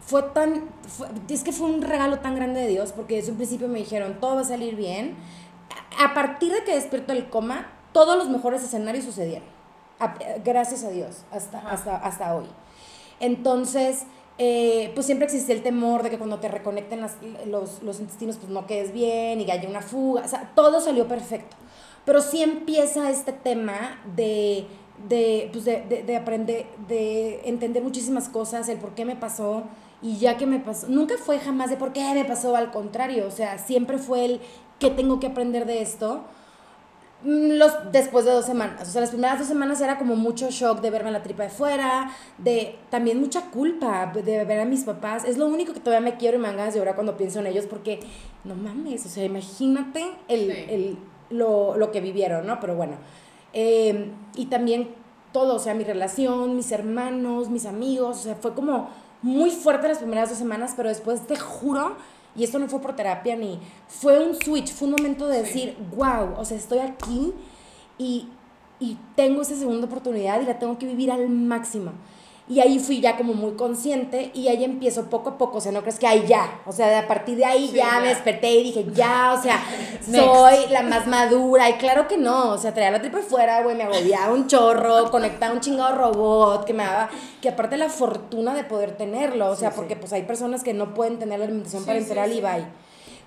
[SPEAKER 5] fue tan. fue- es que fue un regalo tan grande de Dios, porque desde un principio me dijeron, todo va a salir bien. A partir de que despierto del coma, todos los mejores escenarios sucedieron. A- gracias a Dios, hasta,
[SPEAKER 4] Ajá.
[SPEAKER 5] hasta, hasta hoy. Entonces, eh, pues siempre existe el temor de que cuando te reconecten las- los, los intestinos, pues no quedes bien y que haya una fuga. O sea, todo salió perfecto. Pero sí empieza este tema de, de, pues de, de, de aprender, de entender muchísimas cosas, el por qué me pasó y ya que me pasó. Nunca fue jamás de por qué me pasó, al contrario. O sea, siempre fue el qué tengo que aprender de esto. Mm, Los, después de dos semanas. O sea, las primeras dos semanas era como mucho shock de verme la tripa de fuera, de también mucha culpa de ver a mis papás. Es lo único que todavía me quiero y me dan ganas de llorar cuando pienso en ellos porque, no mames, o sea, imagínate el,
[SPEAKER 4] Sí.
[SPEAKER 5] el- lo, lo que vivieron, ¿no? Pero bueno. Eh, y también todo, o sea, mi relación, mis hermanos, mis amigos, o sea, fue como muy fuerte las primeras dos semanas, pero después te juro, y esto no fue por terapia ni, fue un switch, fue un momento de
[SPEAKER 4] Sí.
[SPEAKER 5] decir, wow, o sea, estoy aquí y, y tengo esa segunda oportunidad y la tengo que vivir al máximo. Y ahí fui ya como muy consciente y ahí empiezo poco a poco, o sea, no crees que ahí ya, o sea, a partir de ahí
[SPEAKER 4] Sí,
[SPEAKER 5] ya,
[SPEAKER 4] ya.
[SPEAKER 5] me desperté y dije, ya, o sea, [laughs] soy la más madura y claro que no, o sea, traía la tripa fuera, güey, me agobiaba un chorro, conectaba un chingado robot que me daba, que aparte la fortuna de poder tenerlo, o sea,
[SPEAKER 6] Sí,
[SPEAKER 5] porque
[SPEAKER 6] sí.
[SPEAKER 5] pues hay personas que no pueden tener la alimentación parenteral y bye.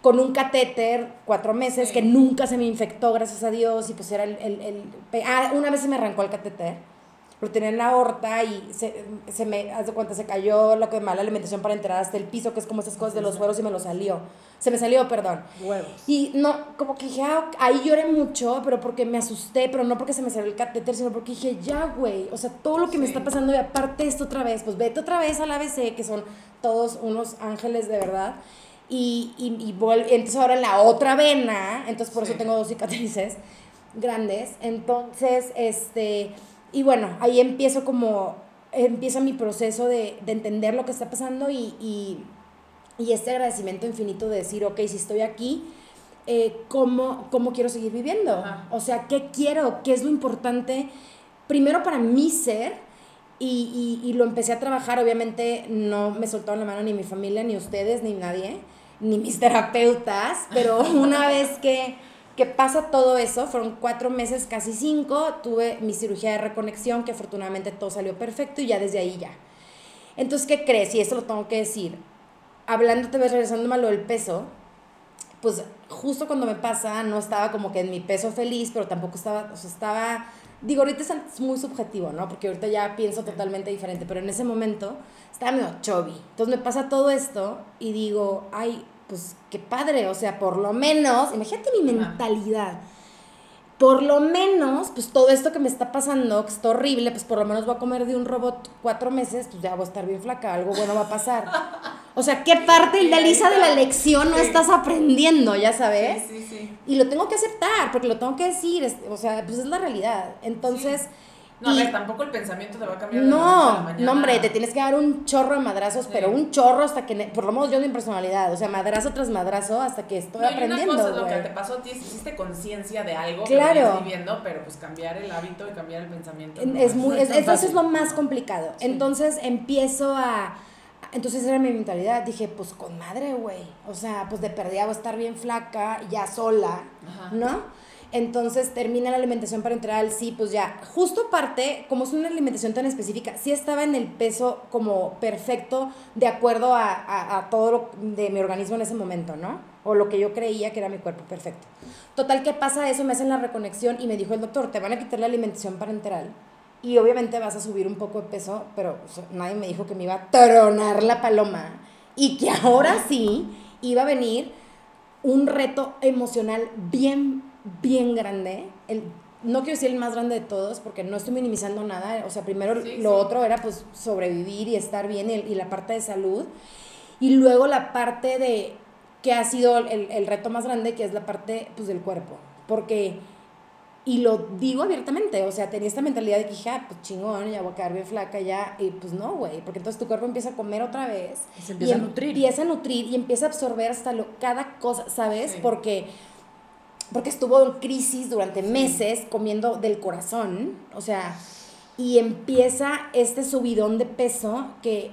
[SPEAKER 5] Con un catéter, cuatro meses,
[SPEAKER 4] Sí.
[SPEAKER 5] que nunca se me infectó, gracias a Dios, y pues era el, el, el- Ah, una vez se me arrancó el catéter, lo tenía en la aorta y se, se me, haz de cuenta, se cayó lo que mala alimentación para entrar hasta el piso, que es como esas cosas de los sueros y me lo salió. Se me salió, perdón.
[SPEAKER 6] Huevos.
[SPEAKER 5] Y no, como que dije, ah, ahí lloré mucho, pero porque me asusté, pero no porque se me salió el catéter, sino porque dije, ya, güey, o sea, todo lo que me está pasando y aparte esto otra vez, pues vete otra vez al ABC, que son todos unos ángeles de verdad. Y, y, y vol- entonces ahora en la otra vena, entonces por
[SPEAKER 4] Sí.
[SPEAKER 5] eso tengo dos cicatrices grandes. Entonces, este, y bueno, ahí empiezo como, empieza mi proceso de, de entender lo que está pasando y, y, y este agradecimiento infinito de decir, ok, si estoy aquí, eh, ¿cómo, ¿cómo quiero seguir viviendo?
[SPEAKER 4] Ajá.
[SPEAKER 5] O sea, ¿qué quiero? ¿Qué es lo importante? Primero para mí ser, y, y, y lo empecé a trabajar, obviamente no me soltaron la mano ni mi familia, ni ustedes, ni nadie, ni mis [laughs] terapeutas, pero una vez que, que pasa todo eso, fueron cuatro meses, casi cinco, tuve mi cirugía de reconexión, que afortunadamente todo salió perfecto y ya desde ahí ya. Entonces, ¿qué crees? Y esto lo tengo que decir. Hablándote, ves, regresándome a lo del peso, pues justo cuando me pasa, no estaba como que en mi peso feliz, pero tampoco estaba, o sea, estaba, digo, ahorita es muy subjetivo, ¿no? Porque ahorita ya pienso totalmente diferente, pero en ese momento estaba medio chubby. Entonces me pasa todo esto y digo, ay, pues qué padre, o sea, por lo menos, imagínate mi mentalidad. Por lo menos, pues todo esto que me está pasando, que está horrible, pues por lo menos voy a comer de un robot cuatro meses, pues ya voy a estar bien flaca, algo bueno va a pasar. O sea, ¿qué [laughs] parte, Lisa, de la lección no estás aprendiendo, ya sabes?
[SPEAKER 4] Sí, sí, sí.
[SPEAKER 5] Y lo tengo que aceptar, porque lo tengo que decir, o sea, pues es la realidad. Entonces,
[SPEAKER 4] No, a
[SPEAKER 5] y-
[SPEAKER 4] ver, tampoco el pensamiento te va a cambiar de a la
[SPEAKER 5] no,
[SPEAKER 4] mañana.
[SPEAKER 5] no, hombre, te tienes que dar un chorro de madrazos,
[SPEAKER 4] Sí.
[SPEAKER 5] pero un chorro hasta que, por lo menos yo de mi personalidad, o sea, madrazo tras madrazo hasta que estoy
[SPEAKER 4] No, y una
[SPEAKER 5] aprendiendo,
[SPEAKER 4] cosa es lo que te pasó a ti, hiciste conciencia de algo
[SPEAKER 5] Claro.
[SPEAKER 4] que viviendo, pero pues cambiar el hábito y cambiar el pensamiento. no
[SPEAKER 5] Es muy,
[SPEAKER 6] no es tan
[SPEAKER 5] es- eso es lo más complicado.
[SPEAKER 4] Sí.
[SPEAKER 5] Entonces empiezo a... Entonces era mi mentalidad. Dije, pues con madre, güey. O sea, pues de perdida voy a estar bien flaca, ya sola,
[SPEAKER 4] Ajá.
[SPEAKER 5] ¿no? Entonces termina la alimentación parenteral, sí, pues ya. Justo aparte, como es una alimentación tan específica, sí estaba en el peso como perfecto de acuerdo a, a- a todo lo de mi organismo en ese momento, ¿no? O lo que yo creía que era mi cuerpo perfecto. Total, ¿qué pasa eso? Me hacen la reconexión y me dijo el doctor, te van a quitar la alimentación parenteral y obviamente vas a subir un poco de peso, pero nadie me dijo que me iba a tronar la paloma y que ahora sí iba a venir un reto emocional bien, bien grande. El, no quiero decir el más grande de todos porque no estoy minimizando nada. O sea, primero
[SPEAKER 4] Sí,
[SPEAKER 5] lo
[SPEAKER 4] sí.
[SPEAKER 5] otro era pues sobrevivir y estar bien y, y la parte de salud. Y luego la parte de que ha sido el, el reto más grande, que es la parte pues del cuerpo. Porque, y lo digo abiertamente, o sea, tenía esta mentalidad de que dije, ah, pues chingón, ya voy a quedar bien flaca ya. Y pues no, güey, porque entonces tu cuerpo empieza a comer otra vez.
[SPEAKER 6] Y se empieza a nutrir.
[SPEAKER 5] Empieza a nutrir y empieza a absorber hasta lo, cada cosa, ¿sabes?
[SPEAKER 4] Sí.
[SPEAKER 5] Porque, porque estuvo en crisis durante meses comiendo del corazón, o sea, y empieza este subidón de peso que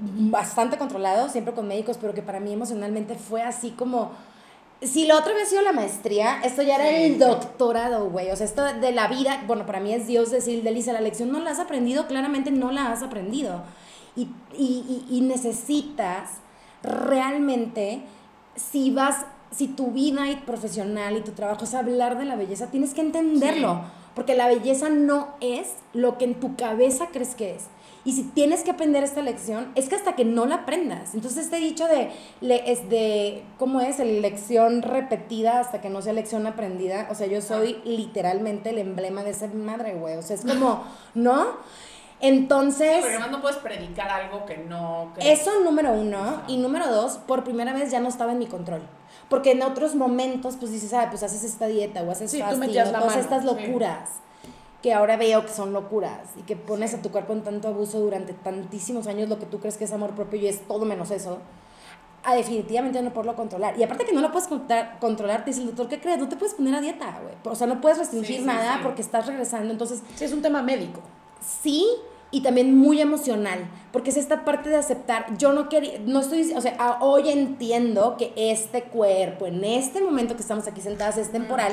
[SPEAKER 5] bastante controlado, siempre con médicos, pero que para mí emocionalmente fue así como... Si la otra había sido la maestría, esto ya era
[SPEAKER 4] Sí,
[SPEAKER 5] el doctorado, güey. O sea, esto de la vida, bueno, para mí es Dios decir, Delisa, la lección no la has aprendido, claramente no la has aprendido. Y, y, y, y necesitas realmente, si vas, si tu vida y profesional y tu trabajo es hablar de la belleza, tienes que entenderlo. Porque la belleza no es lo que en tu cabeza crees que es. Y si tienes que aprender esta lección, es que hasta que no la aprendas. Entonces, este dicho de, le- es de ¿cómo es? Lección repetida hasta que no sea lección aprendida. O sea, yo soy literalmente el emblema de esa madre, güey. O sea, es como, ¿no? Entonces...
[SPEAKER 4] Porque además no puedes predicar algo que no crees.
[SPEAKER 5] Eso número uno. Y número dos, por primera vez ya no estaba en mi control. Porque en otros momentos, pues dices, ah, pues haces esta dieta o haces
[SPEAKER 6] Sí,
[SPEAKER 5] fasting, o
[SPEAKER 6] la
[SPEAKER 5] todas
[SPEAKER 6] mano,
[SPEAKER 5] estas
[SPEAKER 4] sí.
[SPEAKER 5] locuras que ahora veo que son locuras y que pones a tu cuerpo en tanto abuso durante tantísimos años lo que tú crees que es amor propio y es todo menos eso. A definitivamente no poderlo controlar. Y aparte que no lo puedes contar- controlar, te dice el doctor, ¿qué crees? No te puedes poner a dieta, güey. O sea, no puedes restringir
[SPEAKER 4] Sí, sí,
[SPEAKER 5] nada
[SPEAKER 4] sí.
[SPEAKER 5] porque estás regresando. Entonces,
[SPEAKER 6] Sí, es un tema médico.
[SPEAKER 5] Sí, y también muy emocional, porque es esta parte de aceptar, yo no quería, no estoy, o sea, hoy entiendo que este cuerpo, en este momento que estamos aquí sentadas, es temporal,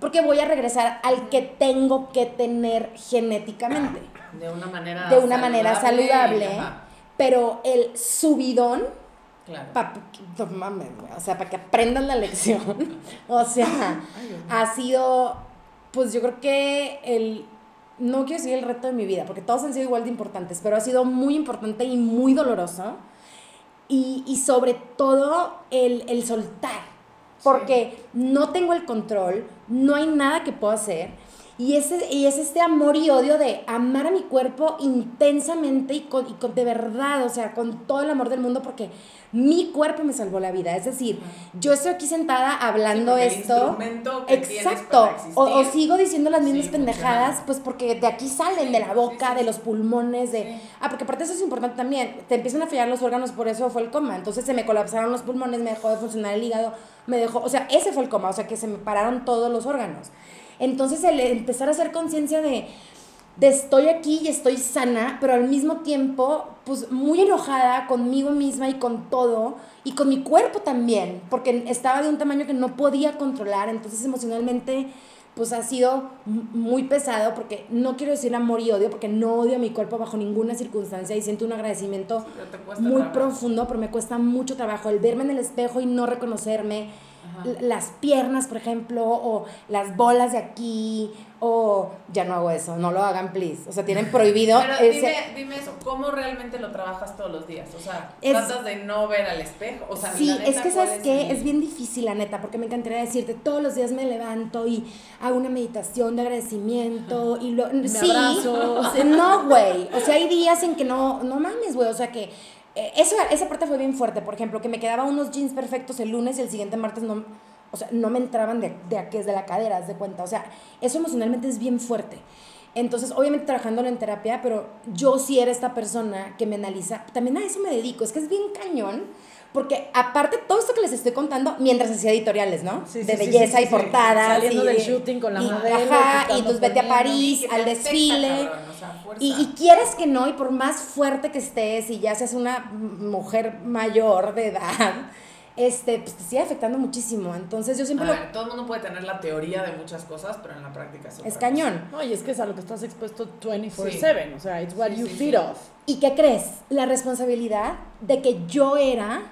[SPEAKER 5] porque voy a regresar al que tengo que tener genéticamente,
[SPEAKER 4] De una manera
[SPEAKER 5] de una manera saludable,
[SPEAKER 4] ajá,
[SPEAKER 5] pero el subidón,
[SPEAKER 4] claro.
[SPEAKER 5] pa- no mames, güey, o sea, para que aprendan la lección, [laughs] o sea, ha sido, pues yo creo que el, no quiero decir el reto de mi vida, porque todos han sido igual de importantes, pero ha sido muy importante y muy doloroso. Y, y sobre todo el, el soltar, porque no tengo el control, no hay nada que puedo hacer. Y, ese, y es este amor y odio de amar a mi cuerpo intensamente y, con, y con- de verdad, o sea, con todo el amor del mundo, porque mi cuerpo me salvó la vida. Es decir, yo estoy aquí sentada hablando
[SPEAKER 4] el
[SPEAKER 5] esto.
[SPEAKER 4] que
[SPEAKER 5] Exacto. O, o sigo diciendo las mismas
[SPEAKER 4] Sí,
[SPEAKER 5] pendejadas,
[SPEAKER 4] funciona.
[SPEAKER 5] pues porque de aquí salen,
[SPEAKER 4] Sí,
[SPEAKER 5] de la boca,
[SPEAKER 4] sí, sí,
[SPEAKER 5] de
[SPEAKER 4] sí.
[SPEAKER 5] los pulmones, de...
[SPEAKER 4] Sí.
[SPEAKER 5] Ah, porque aparte eso es importante también. Te empiezan a fallar los órganos, por eso fue el coma. Entonces se me colapsaron los pulmones, me dejó de funcionar el hígado, me dejó... O sea, ese fue el coma, o sea, que se me pararon todos los órganos. Entonces el empezar a hacer conciencia de, de estoy aquí y estoy sana, pero al mismo tiempo, pues muy enojada conmigo misma y con todo, y con mi cuerpo también, porque estaba de un tamaño que no podía controlar, entonces emocionalmente, pues ha sido muy pesado, porque no quiero decir amor y odio, porque no odio a mi cuerpo bajo ninguna circunstancia y siento un agradecimiento muy
[SPEAKER 4] trabajo.
[SPEAKER 5] profundo, pero me cuesta mucho trabajo el verme en el espejo y no reconocerme, las piernas, por ejemplo, o las bolas de aquí, o ya no hago eso, no lo hagan, please. O sea, tienen prohibido
[SPEAKER 4] Pero
[SPEAKER 5] ese-
[SPEAKER 4] dime, dime eso, ¿cómo realmente lo trabajas todos los días? O sea,
[SPEAKER 5] Es-
[SPEAKER 4] tratas de no ver al espejo. O sea,
[SPEAKER 5] Sí,
[SPEAKER 4] la neta,
[SPEAKER 5] es que
[SPEAKER 4] ¿cuál
[SPEAKER 5] sabes qué,
[SPEAKER 4] el-
[SPEAKER 5] es bien difícil la neta, porque me encantaría decirte, todos los días me levanto y hago una meditación de agradecimiento y lo... sí,
[SPEAKER 6] abrazo.
[SPEAKER 5] no, güey, o sea, hay días en que no, no mames, güey, o sea que... eh, Eso, esa parte fue bien fuerte, por ejemplo, que me quedaba unos jeans perfectos el lunes y el siguiente martes no, o sea, no me entraban de, de aquí, de la cadera, de cuenta. O sea, eso emocionalmente es bien fuerte. Entonces, obviamente trabajándolo en terapia, pero yo sí era esta persona que me analiza. También a eso me dedico. Es que es bien cañón. Porque aparte todo esto que les estoy contando, mientras hacía editoriales, ¿no?
[SPEAKER 6] Sí, sí,
[SPEAKER 5] de
[SPEAKER 6] sí,
[SPEAKER 5] belleza
[SPEAKER 6] sí,
[SPEAKER 5] y
[SPEAKER 6] sí.
[SPEAKER 5] portadas.
[SPEAKER 6] Saliendo
[SPEAKER 5] y,
[SPEAKER 6] del shooting con la
[SPEAKER 5] y-
[SPEAKER 6] modelo,
[SPEAKER 5] Ajá, y entonces vete a. París, al desfile.
[SPEAKER 4] cabrón, o sea, fuerza.
[SPEAKER 5] Y, y quieras que no, y por más fuerte que estés y ya seas una mujer mayor de edad, este, pues te sigue afectando muchísimo. Entonces yo
[SPEAKER 4] A
[SPEAKER 5] siempre lo...
[SPEAKER 4] ver, todo el mundo puede tener la teoría de muchas cosas, pero en la práctica es
[SPEAKER 5] Es cañón.
[SPEAKER 6] No, y es que es a lo que estás expuesto 24/7, o sea, it's what
[SPEAKER 4] Sí,
[SPEAKER 6] you
[SPEAKER 4] sí,
[SPEAKER 6] feed
[SPEAKER 4] sí.
[SPEAKER 6] off.
[SPEAKER 5] ¿Y qué crees? La responsabilidad de que yo era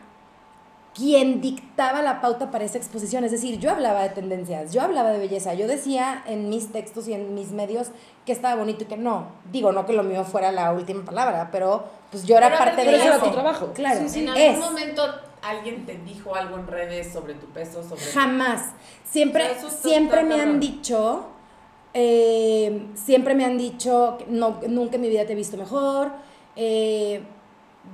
[SPEAKER 5] quien dictaba la pauta para esa exposición. Es decir, yo hablaba de tendencias, yo hablaba de belleza, yo decía en mis textos y en mis medios que estaba bonito y que no. Digo, no que lo mío fuera la última palabra, pero pues yo era
[SPEAKER 4] Pero
[SPEAKER 5] parte de
[SPEAKER 4] ese era
[SPEAKER 5] eso.
[SPEAKER 6] tu trabajo.
[SPEAKER 5] Claro,
[SPEAKER 4] En algún
[SPEAKER 5] es.
[SPEAKER 4] momento alguien te dijo algo en redes sobre tu peso, sobre
[SPEAKER 5] Jamás. Siempre,
[SPEAKER 4] O sea, eso está-
[SPEAKER 5] siempre me han dicho, eh, siempre me han dicho, no, nunca en mi vida te he visto mejor, eh,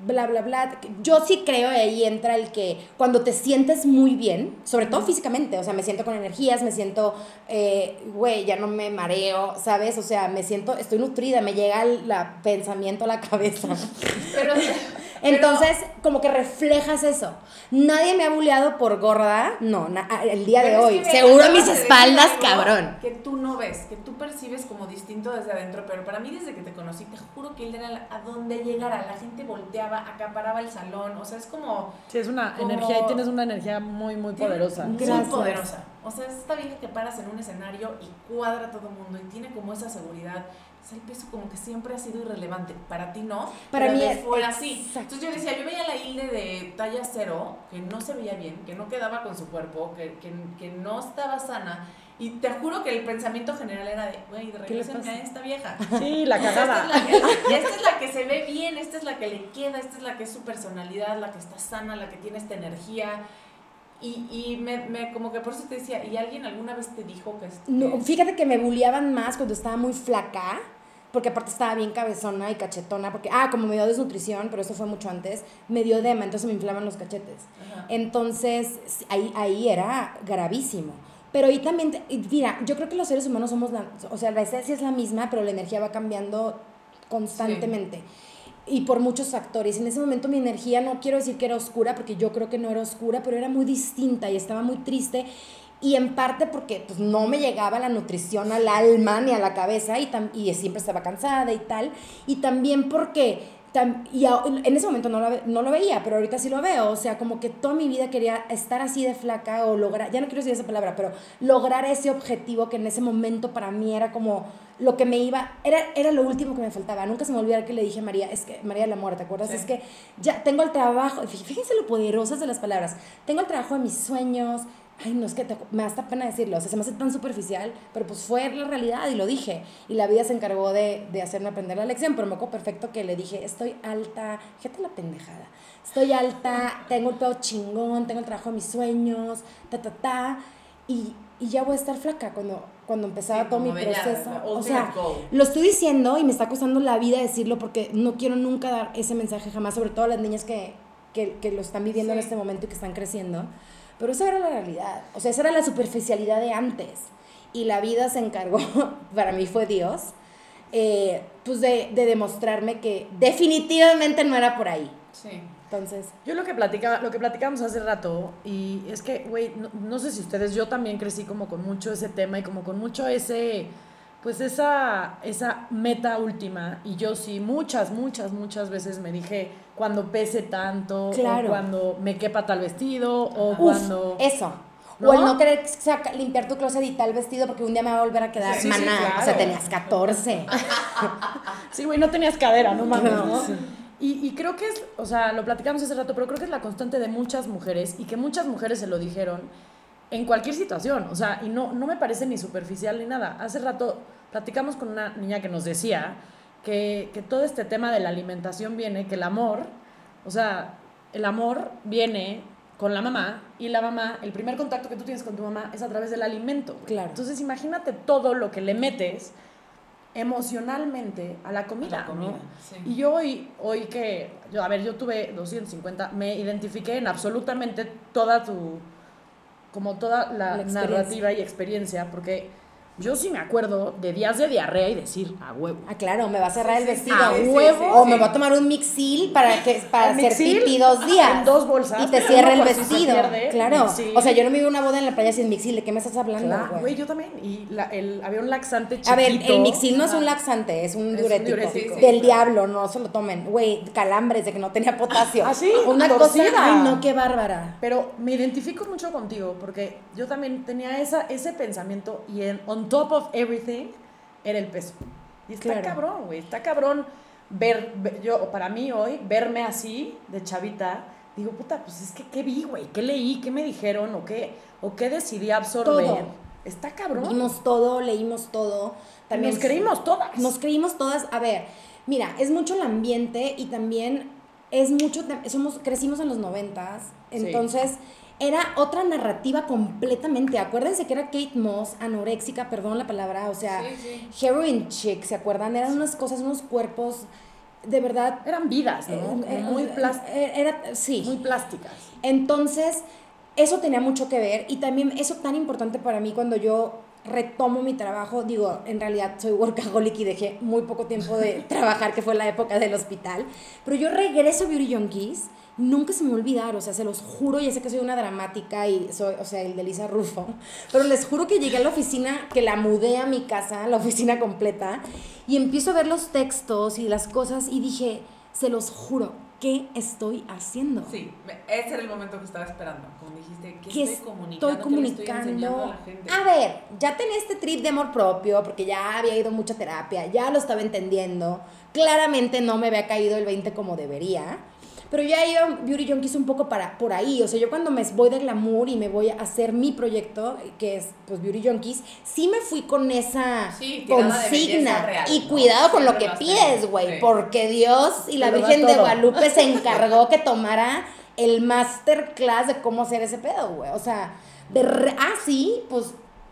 [SPEAKER 5] bla, bla, bla. Yo sí creo, y ahí entra el que cuando te sientes muy bien, sobre todo físicamente, o sea, me siento con energías, me siento, eh, güey, ya no me mareo, ¿sabes? O sea, me siento, estoy nutrida, me llega el la pensamiento a la cabeza.
[SPEAKER 4] Pero,
[SPEAKER 5] Entonces, como que reflejas eso. Nadie me ha buleado por gorda, no, na- el día de
[SPEAKER 4] es
[SPEAKER 5] hoy.
[SPEAKER 4] que
[SPEAKER 5] Seguro mis espaldas, cabrón.
[SPEAKER 4] Que tú no ves, que tú percibes como distinto desde adentro, pero para mí desde que te conocí, te juro que él era la- a donde llegara, la gente volteaba, acaparaba el salón, o sea, es como
[SPEAKER 6] Sí, es una
[SPEAKER 4] Como-
[SPEAKER 6] energía y tienes una energía muy, muy poderosa.
[SPEAKER 4] muy
[SPEAKER 5] Gracias.
[SPEAKER 4] poderosa. O sea, es esta vieja que paras en un escenario y cuadra a todo el mundo y tiene como esa seguridad. O sea, el peso como que siempre ha sido irrelevante. Para ti no.
[SPEAKER 5] Para mí es-
[SPEAKER 4] fuera sí.
[SPEAKER 5] exacto.
[SPEAKER 4] Entonces yo decía, yo veía la Hilde de talla cero, que no se veía bien, que no quedaba con su cuerpo, que, que, que no estaba sana. Y te juro que el pensamiento general era de, güey, regresenme a esta vieja. [laughs]
[SPEAKER 6] Sí, la cagaba. [laughs]
[SPEAKER 4] Esta es la, esta es la que se ve bien, esta es la que le queda, esta es la que es su personalidad, la que está sana, la que tiene esta energía. Y, y me, me- como que por eso te decía, ¿y alguien alguna vez te dijo que...
[SPEAKER 5] No, fíjate que me bulleaban más cuando estaba muy flaca, porque aparte estaba bien cabezona y cachetona, porque, ah, como me dio desnutrición, pero eso fue mucho antes, me dio edema, entonces me inflaman los cachetes.
[SPEAKER 4] Ajá.
[SPEAKER 5] Entonces, ahí, ahí era gravísimo. Pero ahí también, mira, yo creo que los seres humanos somos, la, o sea, la esencia es la misma, pero la energía va cambiando constantemente. Y por muchos factores. En ese momento mi energía, no quiero decir que era oscura, porque yo creo que no era oscura, pero era muy distinta y estaba muy triste. Y en parte porque pues, no me llegaba la nutrición al alma ni a la cabeza y, tam- y siempre estaba cansada y tal. Y también porque, tam- y en ese momento no lo, no lo veía, pero ahorita sí lo veo. O sea, como que toda mi vida quería estar así de flaca o lograr, ya no quiero decir esa palabra, pero lograr ese objetivo que en ese momento para mí era como lo que me iba, era, era lo último que me faltaba. Nunca se me olvidó que le dije a María, es que, María de la Muerte, ¿te acuerdas?
[SPEAKER 4] Sí.
[SPEAKER 5] Es que ya tengo el trabajo, fí- fíjense lo poderosas de las palabras, tengo el trabajo de mis sueños, ay, no es que te- me da hasta pena decirlo, o sea, se me hace tan superficial, pero pues fue la realidad y lo dije. Y la vida se encargó de, de hacerme aprender la lección, pero me acuerdo perfecto que le dije, estoy alta, fíjate la pendejada, estoy alta, tengo el pedo chingón, tengo el trabajo de mis sueños, ta, ta, ta, y, y ya voy a estar flaca cuando, cuando empezaba
[SPEAKER 4] Sí,
[SPEAKER 5] todo mi proceso. o sea, lo estoy diciendo y me está costando la vida decirlo porque no quiero nunca dar ese mensaje jamás, sobre todo a las niñas que, que, que lo están viviendo en
[SPEAKER 4] Sí.
[SPEAKER 5] este momento y que están creciendo. Pero esa era la realidad. O sea, esa era la superficialidad de antes. Y la vida se encargó, [laughs] para mí fue Dios, eh, pues de, de demostrarme que definitivamente no era por ahí.
[SPEAKER 4] Sí.
[SPEAKER 5] Entonces,
[SPEAKER 6] Yo lo que platicaba, lo que platicamos hace rato, y es que, güey, no, no sé si ustedes, yo también crecí como con mucho ese tema y como con mucho ese, pues esa, esa meta última. Y yo sí, muchas, muchas, muchas veces me dije, cuando pese tanto,
[SPEAKER 5] Claro.
[SPEAKER 6] o cuando me quepa tal vestido, o
[SPEAKER 5] uf,
[SPEAKER 6] cuando...
[SPEAKER 5] eso.
[SPEAKER 6] ¿No?
[SPEAKER 5] O el no querer saca- limpiar tu closet y tal vestido porque un día me va a volver a quedar
[SPEAKER 6] Sí, sí,
[SPEAKER 5] maná.
[SPEAKER 6] claro.
[SPEAKER 5] O sea, tenías 14. [laughs]
[SPEAKER 6] Sí, güey, no tenías cadera, no mames,
[SPEAKER 5] No,
[SPEAKER 6] ¿no?
[SPEAKER 5] sí.
[SPEAKER 6] Y, y creo que es, o sea, lo platicamos hace rato, pero creo que es la constante de muchas mujeres y que muchas mujeres se lo dijeron en cualquier situación, o sea, y no, no me parece ni superficial ni nada. Hace rato platicamos con una niña que nos decía que, que todo este tema de la alimentación viene, que el amor, o sea, el amor viene con la mamá y la mamá, el primer contacto que tú tienes con tu mamá es a través del alimento. güey.
[SPEAKER 5] Claro.
[SPEAKER 6] Entonces imagínate todo lo que le metes emocionalmente a la comida.
[SPEAKER 4] La comida,
[SPEAKER 6] ¿no?
[SPEAKER 4] sí.
[SPEAKER 6] Y yo hoy, hoy que, yo, a ver, yo tuve 250, me identifiqué en absolutamente toda tu, como toda la, narrativa y experiencia, porque yo sí me acuerdo de días de diarrea y decir, a huevo.
[SPEAKER 5] Ah, claro, me va a cerrar el vestido.
[SPEAKER 4] sí, sí,
[SPEAKER 6] huevo.
[SPEAKER 4] sí,
[SPEAKER 5] O me voy a tomar un mixil para que [laughs] para
[SPEAKER 6] ¿El
[SPEAKER 5] hacer
[SPEAKER 6] Mixil?
[SPEAKER 5] pipí dos días.
[SPEAKER 6] En dos bolsas,
[SPEAKER 5] Y te [laughs] cierra
[SPEAKER 6] no,
[SPEAKER 5] el
[SPEAKER 6] se
[SPEAKER 5] vestido. claro.
[SPEAKER 6] Mixil.
[SPEAKER 5] O sea, yo no me iba a una boda en la playa sin mixil. ¿De qué me estás hablando,
[SPEAKER 6] Claro,
[SPEAKER 5] güey?
[SPEAKER 6] yo también. Y la, el, había un laxante chiquito.
[SPEAKER 5] A ver, el mixil no es un laxante, es un
[SPEAKER 6] Es un
[SPEAKER 5] diurético.
[SPEAKER 6] diurético.
[SPEAKER 4] Sí, sí,
[SPEAKER 5] Del
[SPEAKER 4] claro.
[SPEAKER 5] diablo, no se lo tomen. Güey, calambres de que no tenía potasio. [laughs]
[SPEAKER 6] ¿Ah, sí?
[SPEAKER 5] Una cosa. Ay, no, qué bárbara.
[SPEAKER 6] Pero me identifico mucho contigo porque yo también tenía esa, ese pensamiento y en on top of everything era el peso. Y está
[SPEAKER 5] Claro.
[SPEAKER 6] cabrón, güey. Está cabrón ver, ver- yo, para mí hoy, verme así de chavita. Digo, puta, pues es que ¿qué vi, güey? ¿Qué leí? ¿Qué me dijeron? ¿O qué, o qué decidí absorber?
[SPEAKER 5] Todo.
[SPEAKER 6] Está cabrón.
[SPEAKER 5] Vimos todo, leímos todo. También
[SPEAKER 6] Nos creímos todas.
[SPEAKER 5] Nos creímos todas. A ver, mira, es mucho el ambiente y también es mucho. Somos, crecimos en los noventas.
[SPEAKER 6] Sí.
[SPEAKER 5] Era otra narrativa completamente. Acuérdense que era Kate Moss, anoréxica, perdón la palabra, o sea,
[SPEAKER 4] Sí, sí.
[SPEAKER 5] heroin chick, ¿se acuerdan? Eran unas cosas, unos cuerpos de verdad.
[SPEAKER 6] Eran vidas, ¿no?
[SPEAKER 5] eh, eh,
[SPEAKER 6] muy,
[SPEAKER 5] eh,
[SPEAKER 6] plás-
[SPEAKER 5] eh, Era, sí.
[SPEAKER 6] muy plásticas.
[SPEAKER 5] Entonces, eso tenía mucho que ver y también eso tan importante para mí cuando yo retomo mi trabajo, digo, en realidad soy workaholic y dejé muy poco tiempo de [laughs] trabajar, que fue la época del hospital, pero yo regreso a Beauty Junkies, nunca se me va a olvidar, o sea, se los juro, ya sé que soy una dramática y soy, o sea, el de Lisa Rufo, pero les juro que llegué a la oficina, que la mudé a mi casa, la oficina completa, y empiezo a ver los textos y las cosas y dije, se los juro, ¿qué estoy haciendo?
[SPEAKER 4] Sí, ese era el momento que estaba esperando. Como dijiste, ¿qué
[SPEAKER 5] que
[SPEAKER 4] estoy comunicando?
[SPEAKER 5] estoy
[SPEAKER 4] ¿Qué le estoy
[SPEAKER 5] comunicando.
[SPEAKER 4] enseñando a la gente?
[SPEAKER 5] A ver, ya tenía este trip de amor propio porque ya había ido mucha terapia, ya lo estaba entendiendo. Claramente no me había caído el 20 como debería. Pero ya iba Beauty Junkies un poco para, por ahí. O sea, yo cuando me voy de glamour y me voy a hacer mi proyecto, que es pues Beauty Junkies, sí me fui con esa
[SPEAKER 4] Sí,
[SPEAKER 5] consigna.
[SPEAKER 4] real,
[SPEAKER 5] y
[SPEAKER 4] ¿no?
[SPEAKER 5] cuidado con lo
[SPEAKER 4] Siempre
[SPEAKER 5] que
[SPEAKER 4] lo
[SPEAKER 5] pides, güey.
[SPEAKER 4] sí.
[SPEAKER 5] Porque Dios y la Virgen de. Guadalupe se [laughs] encargó que tomara el masterclass de cómo hacer ese pedo, güey. O sea, de re- ah, sí, pues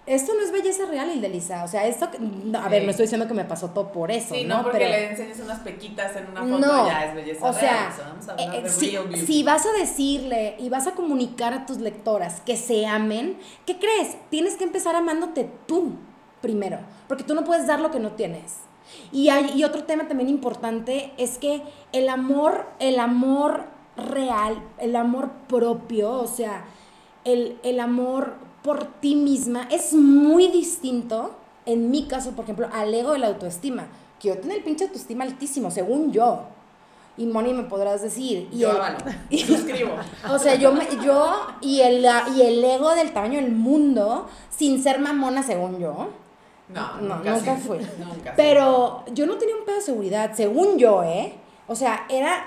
[SPEAKER 5] esto no es belleza real, Ildelisa. O sea, esto, no, a ver, no estoy diciendo que me pasó todo por eso,
[SPEAKER 4] Sí,
[SPEAKER 5] ¿no?
[SPEAKER 4] porque
[SPEAKER 5] Pero,
[SPEAKER 4] le enseñes unas pequitas en una foto,
[SPEAKER 5] no,
[SPEAKER 4] ya es belleza
[SPEAKER 5] o sea,
[SPEAKER 4] real. O sea, vamos a hablar
[SPEAKER 5] eh,
[SPEAKER 4] de
[SPEAKER 5] si,
[SPEAKER 4] real beauty.
[SPEAKER 5] si vas a decirle y vas a comunicar a tus lectoras que se amen, ¿qué crees? Tienes que empezar amándote tú primero, porque tú no puedes dar lo que no tienes. Y, hay, y otro tema también importante es que el amor, el amor real, el amor propio, o sea, el, el amor por ti misma es muy distinto, en mi caso, por ejemplo, al ego de la autoestima. Que yo tengo el pinche autoestima altísimo, según yo. Y Moni me podrás decir. Y
[SPEAKER 4] Yo
[SPEAKER 5] el-
[SPEAKER 4] avalo. [laughs] Suscribo.
[SPEAKER 5] o sea, yo, me- yo y, el, y el ego del tamaño del mundo, sin ser mamona, según yo.
[SPEAKER 4] No,
[SPEAKER 5] No,
[SPEAKER 4] nunca,
[SPEAKER 5] nunca fui. [laughs]
[SPEAKER 4] Nunca.
[SPEAKER 5] Pero yo no tenía un pedo de seguridad, según yo, ¿eh? O sea, era.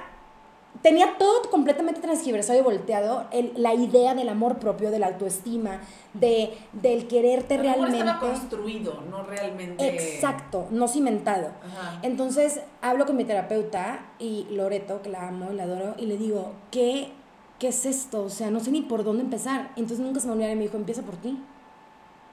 [SPEAKER 5] Tenía todo completamente transgiversado y volteado. el- la idea del amor propio, de la autoestima, de, del quererte
[SPEAKER 4] mejor
[SPEAKER 5] realmente.
[SPEAKER 4] estaba construido, no realmente.
[SPEAKER 5] Exacto, no cimentado.
[SPEAKER 4] Ajá.
[SPEAKER 5] Entonces hablo con mi terapeuta y Loreto, que la amo y la adoro, y le digo, ¿qué, ¿qué es esto? O sea, no sé ni por dónde empezar. Entonces nunca se me olvidó y me dijo, empieza por ti.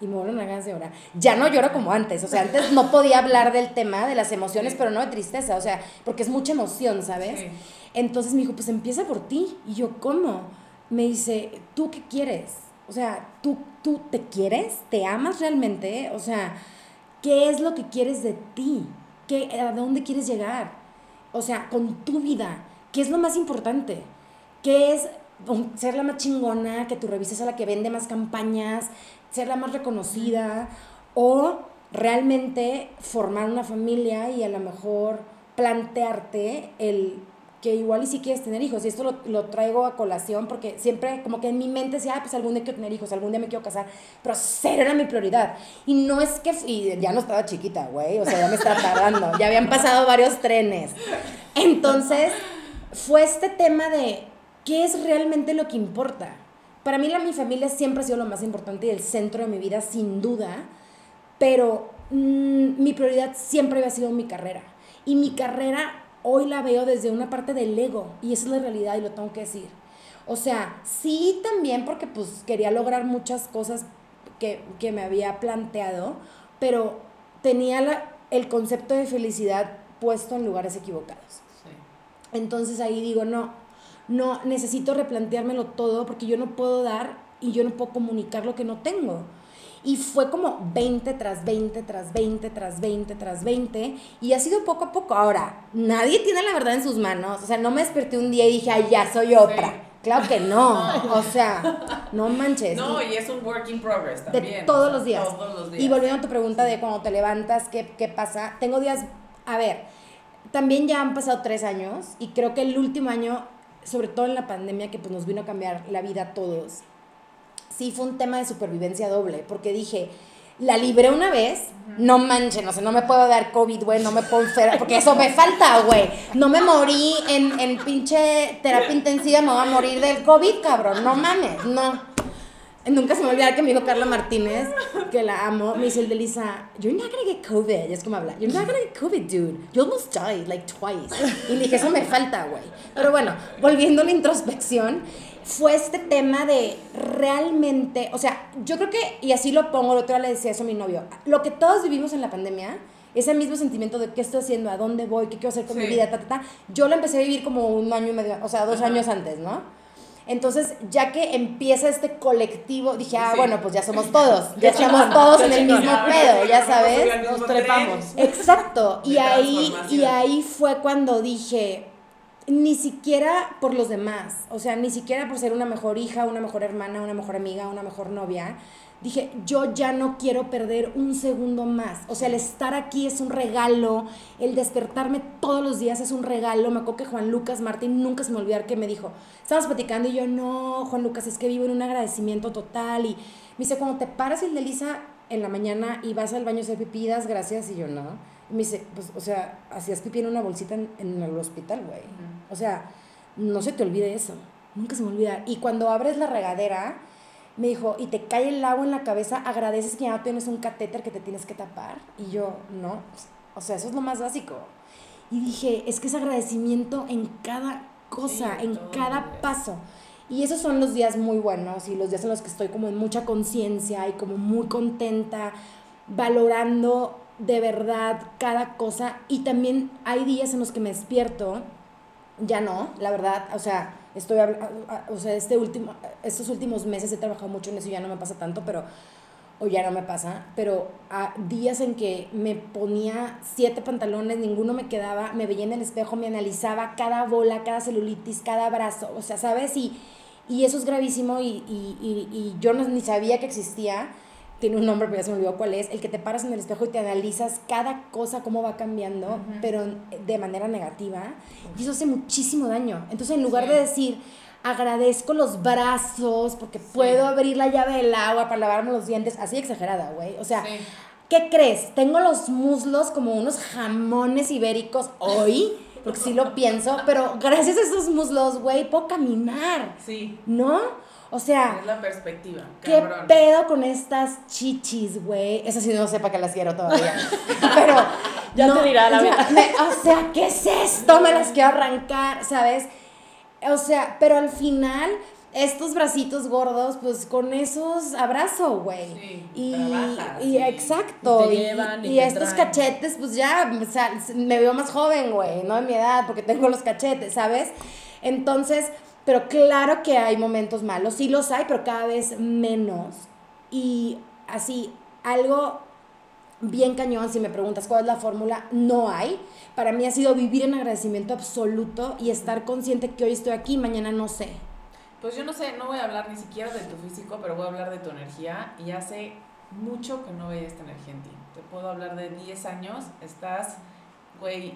[SPEAKER 5] Y me vuelven a ganas de llorar. Ya no lloro como antes. O sea, antes no podía hablar del tema de las emociones,
[SPEAKER 4] Sí.
[SPEAKER 5] pero no de tristeza. O sea, porque es mucha emoción, ¿sabes?
[SPEAKER 4] Sí.
[SPEAKER 5] Entonces me dijo, pues empieza por ti. Y yo, ¿cómo? Me dice, ¿tú qué quieres? O sea, ¿tú, tú te quieres? ¿Te amas realmente? O sea, ¿qué es lo que quieres de ti? ¿Qué, ¿A dónde quieres llegar? O sea, con tu vida, ¿qué es lo más importante? ¿Qué es ser la más chingona, que tu revista sea la que vende más campañas, ser la más reconocida? ¿O realmente formar una familia y a lo mejor plantearte el que igual y si quieres tener hijos. Y esto lo, lo traigo a colación porque siempre como que en mi mente decía, ah, pues algún día quiero tener hijos, algún día me quiero casar. Pero cero era mi prioridad. Y no es que... Y ya no estaba chiquita, güey. O sea, ya me estaba tardando. Ya habían pasado varios trenes. Entonces, fue este tema de qué es realmente lo que importa. Para mí la, mi familia siempre ha sido lo más importante y el centro de mi vida, sin duda. Pero mm, mi prioridad siempre había sido mi carrera. Y mi carrera hoy la veo desde una parte del ego. Y esa es la realidad y lo tengo que decir. O sea, sí también porque pues quería lograr muchas cosas que, que me había planteado, pero tenía la- el concepto de felicidad puesto en lugares equivocados.
[SPEAKER 4] Sí.
[SPEAKER 5] Entonces ahí digo, no, no, necesito replanteármelo todo porque yo no puedo dar y yo no puedo comunicar lo que no tengo. Y fue como 20 tras 20, tras 20, tras 20, tras 20. Y ha sido poco a poco. Ahora, nadie tiene la verdad en sus manos. O sea, no me desperté un día y dije, ay, ya soy Oprah. Claro que no. O sea, no manches.
[SPEAKER 4] No,
[SPEAKER 5] Y-
[SPEAKER 4] es un work in progress
[SPEAKER 5] de
[SPEAKER 4] también.
[SPEAKER 5] todos
[SPEAKER 4] o sea,
[SPEAKER 5] los días.
[SPEAKER 4] Todos los días.
[SPEAKER 5] Y volviendo a tu pregunta de cuando te levantas, ¿qué, qué pasa? Tengo días, a ver, también ya han pasado tres años y creo que el último año, sobre todo en la pandemia, que pues nos vino a cambiar la vida a todos, sí fue un tema de supervivencia doble, porque dije, la libré una vez, no manchen, o sea, no me puedo dar COVID, güey, no me puedo enfermar, porque eso me falta, güey. No me morí en, en pinche terapia intensiva, me voy a morir del COVID, cabrón, no mames, no. Nunca se me olvidará que me dijo Carla Martínez, que la amo, me dice el de Lisa, you're not gonna get COVID, es como habla, you're not gonna get COVID, dude, you almost died like twice. Y dije, eso me falta, güey. Pero bueno, volviendo a la introspección, fue este tema de realmente, o sea, yo creo que, y así lo pongo, el otro día le decía eso a mi novio, lo que todos vivimos en la pandemia, ese mismo sentimiento de qué estoy haciendo, a dónde voy, qué quiero hacer con mi
[SPEAKER 4] Sí.
[SPEAKER 5] vida, ta, ta, ta, yo lo empecé a vivir como un año y medio, o sea, dos
[SPEAKER 4] Ajá.
[SPEAKER 5] años antes, ¿no? Entonces, ya que empieza este colectivo, dije, ah,
[SPEAKER 4] Sí.
[SPEAKER 5] bueno, pues ya somos todos, [laughs] ya estamos todos en el mismo pedo, ya sabes.
[SPEAKER 6] Nos trepamos.
[SPEAKER 5] Exacto. Y ahí, y ahí fue cuando dije, ni siquiera por los demás, o sea, ni siquiera por ser una mejor hija, una mejor hermana, una mejor amiga, una mejor novia, dije, yo ya no quiero perder un segundo más. O sea, el estar aquí es un regalo, el despertarme todos los días es un regalo. Me acuerdo que Juan Lucas Martín nunca se me olvidar que me dijo, estábamos platicando y yo, no, Juan Lucas, es que vivo en un agradecimiento total. Y me dice, cuando te paras el de Lisa en la mañana y vas al baño a hacer pipí, das gracias, y yo, no. Y me dice, pues, o sea, hacías pipí en una bolsita en, en el hospital, güey. O sea, no se te olvide eso. Nunca se me olvida. Y cuando abres la regadera, me dijo, y te cae el agua en la cabeza, agradeces que ya no tienes un catéter que te tienes que tapar. Y yo, no. O sea, eso es lo más básico. Y dije, es que es agradecimiento en cada cosa,
[SPEAKER 4] Sí,
[SPEAKER 5] en cada paso. Y esos son los días muy buenos y los días en los que estoy como en mucha conciencia y como muy contenta, valorando de verdad cada cosa. Y también hay días en los que me despierto, ya no, la verdad, o sea, estoy, o sea, este último, estos últimos meses he trabajado mucho en eso y ya no me pasa tanto, pero, o ya no me pasa, pero a días en que me ponía siete pantalones, ninguno me quedaba, me veía en el espejo, me analizaba cada bola, cada celulitis, cada brazo, o sea, ¿sabes? Y, Y eso es gravísimo y, y, y, y yo no, ni sabía que existía. Tiene un nombre, pero ya se me olvidó cuál es. El que te paras en el espejo y te analizas cada cosa, cómo va cambiando, pero de manera negativa. Y eso hace muchísimo daño. Entonces, en lugar
[SPEAKER 4] Sí.
[SPEAKER 5] de decir, agradezco los brazos porque puedo abrir la llave del agua para lavarme los dientes, así exagerada, güey. O sea,
[SPEAKER 4] Sí.
[SPEAKER 5] ¿qué crees? Tengo los muslos como unos jamones ibéricos hoy, porque sí lo pienso, pero gracias a esos muslos, güey, puedo caminar,
[SPEAKER 4] Sí.
[SPEAKER 5] ¿no? O sea,
[SPEAKER 4] Es la perspectiva.
[SPEAKER 5] ¿qué
[SPEAKER 4] cabrón.
[SPEAKER 5] pedo con estas chichis, güey? Eso sí no sé para qué las quiero todavía. [laughs] Pero
[SPEAKER 6] Ya te dirá la verdad.
[SPEAKER 5] o sea, ¿qué es esto? Me las quiero arrancar, ¿sabes? O sea, pero al final estos bracitos gordos, pues con esos abrazo, güey.
[SPEAKER 4] Sí,
[SPEAKER 5] y,
[SPEAKER 4] trabajas,
[SPEAKER 5] y
[SPEAKER 4] sí.
[SPEAKER 5] exacto.
[SPEAKER 6] Y te
[SPEAKER 5] Y,
[SPEAKER 6] llevan y
[SPEAKER 5] y
[SPEAKER 6] te
[SPEAKER 5] estos
[SPEAKER 6] traen.
[SPEAKER 5] cachetes, pues ya, o sea, me veo más joven, güey, no en mi edad, porque tengo los cachetes, ¿sabes? Entonces, pero claro que hay momentos malos, sí los hay, pero cada vez menos. Y así, algo bien cañón, si me preguntas cuál es la fórmula, no hay. Para mí ha sido vivir en agradecimiento absoluto y estar consciente que hoy estoy aquí, mañana no sé.
[SPEAKER 4] Pues yo no sé, no voy a hablar ni siquiera de tu físico, pero voy a hablar de tu energía. Y hace mucho que no veía esta energía en ti. Te puedo hablar de 10 años, estás, güey,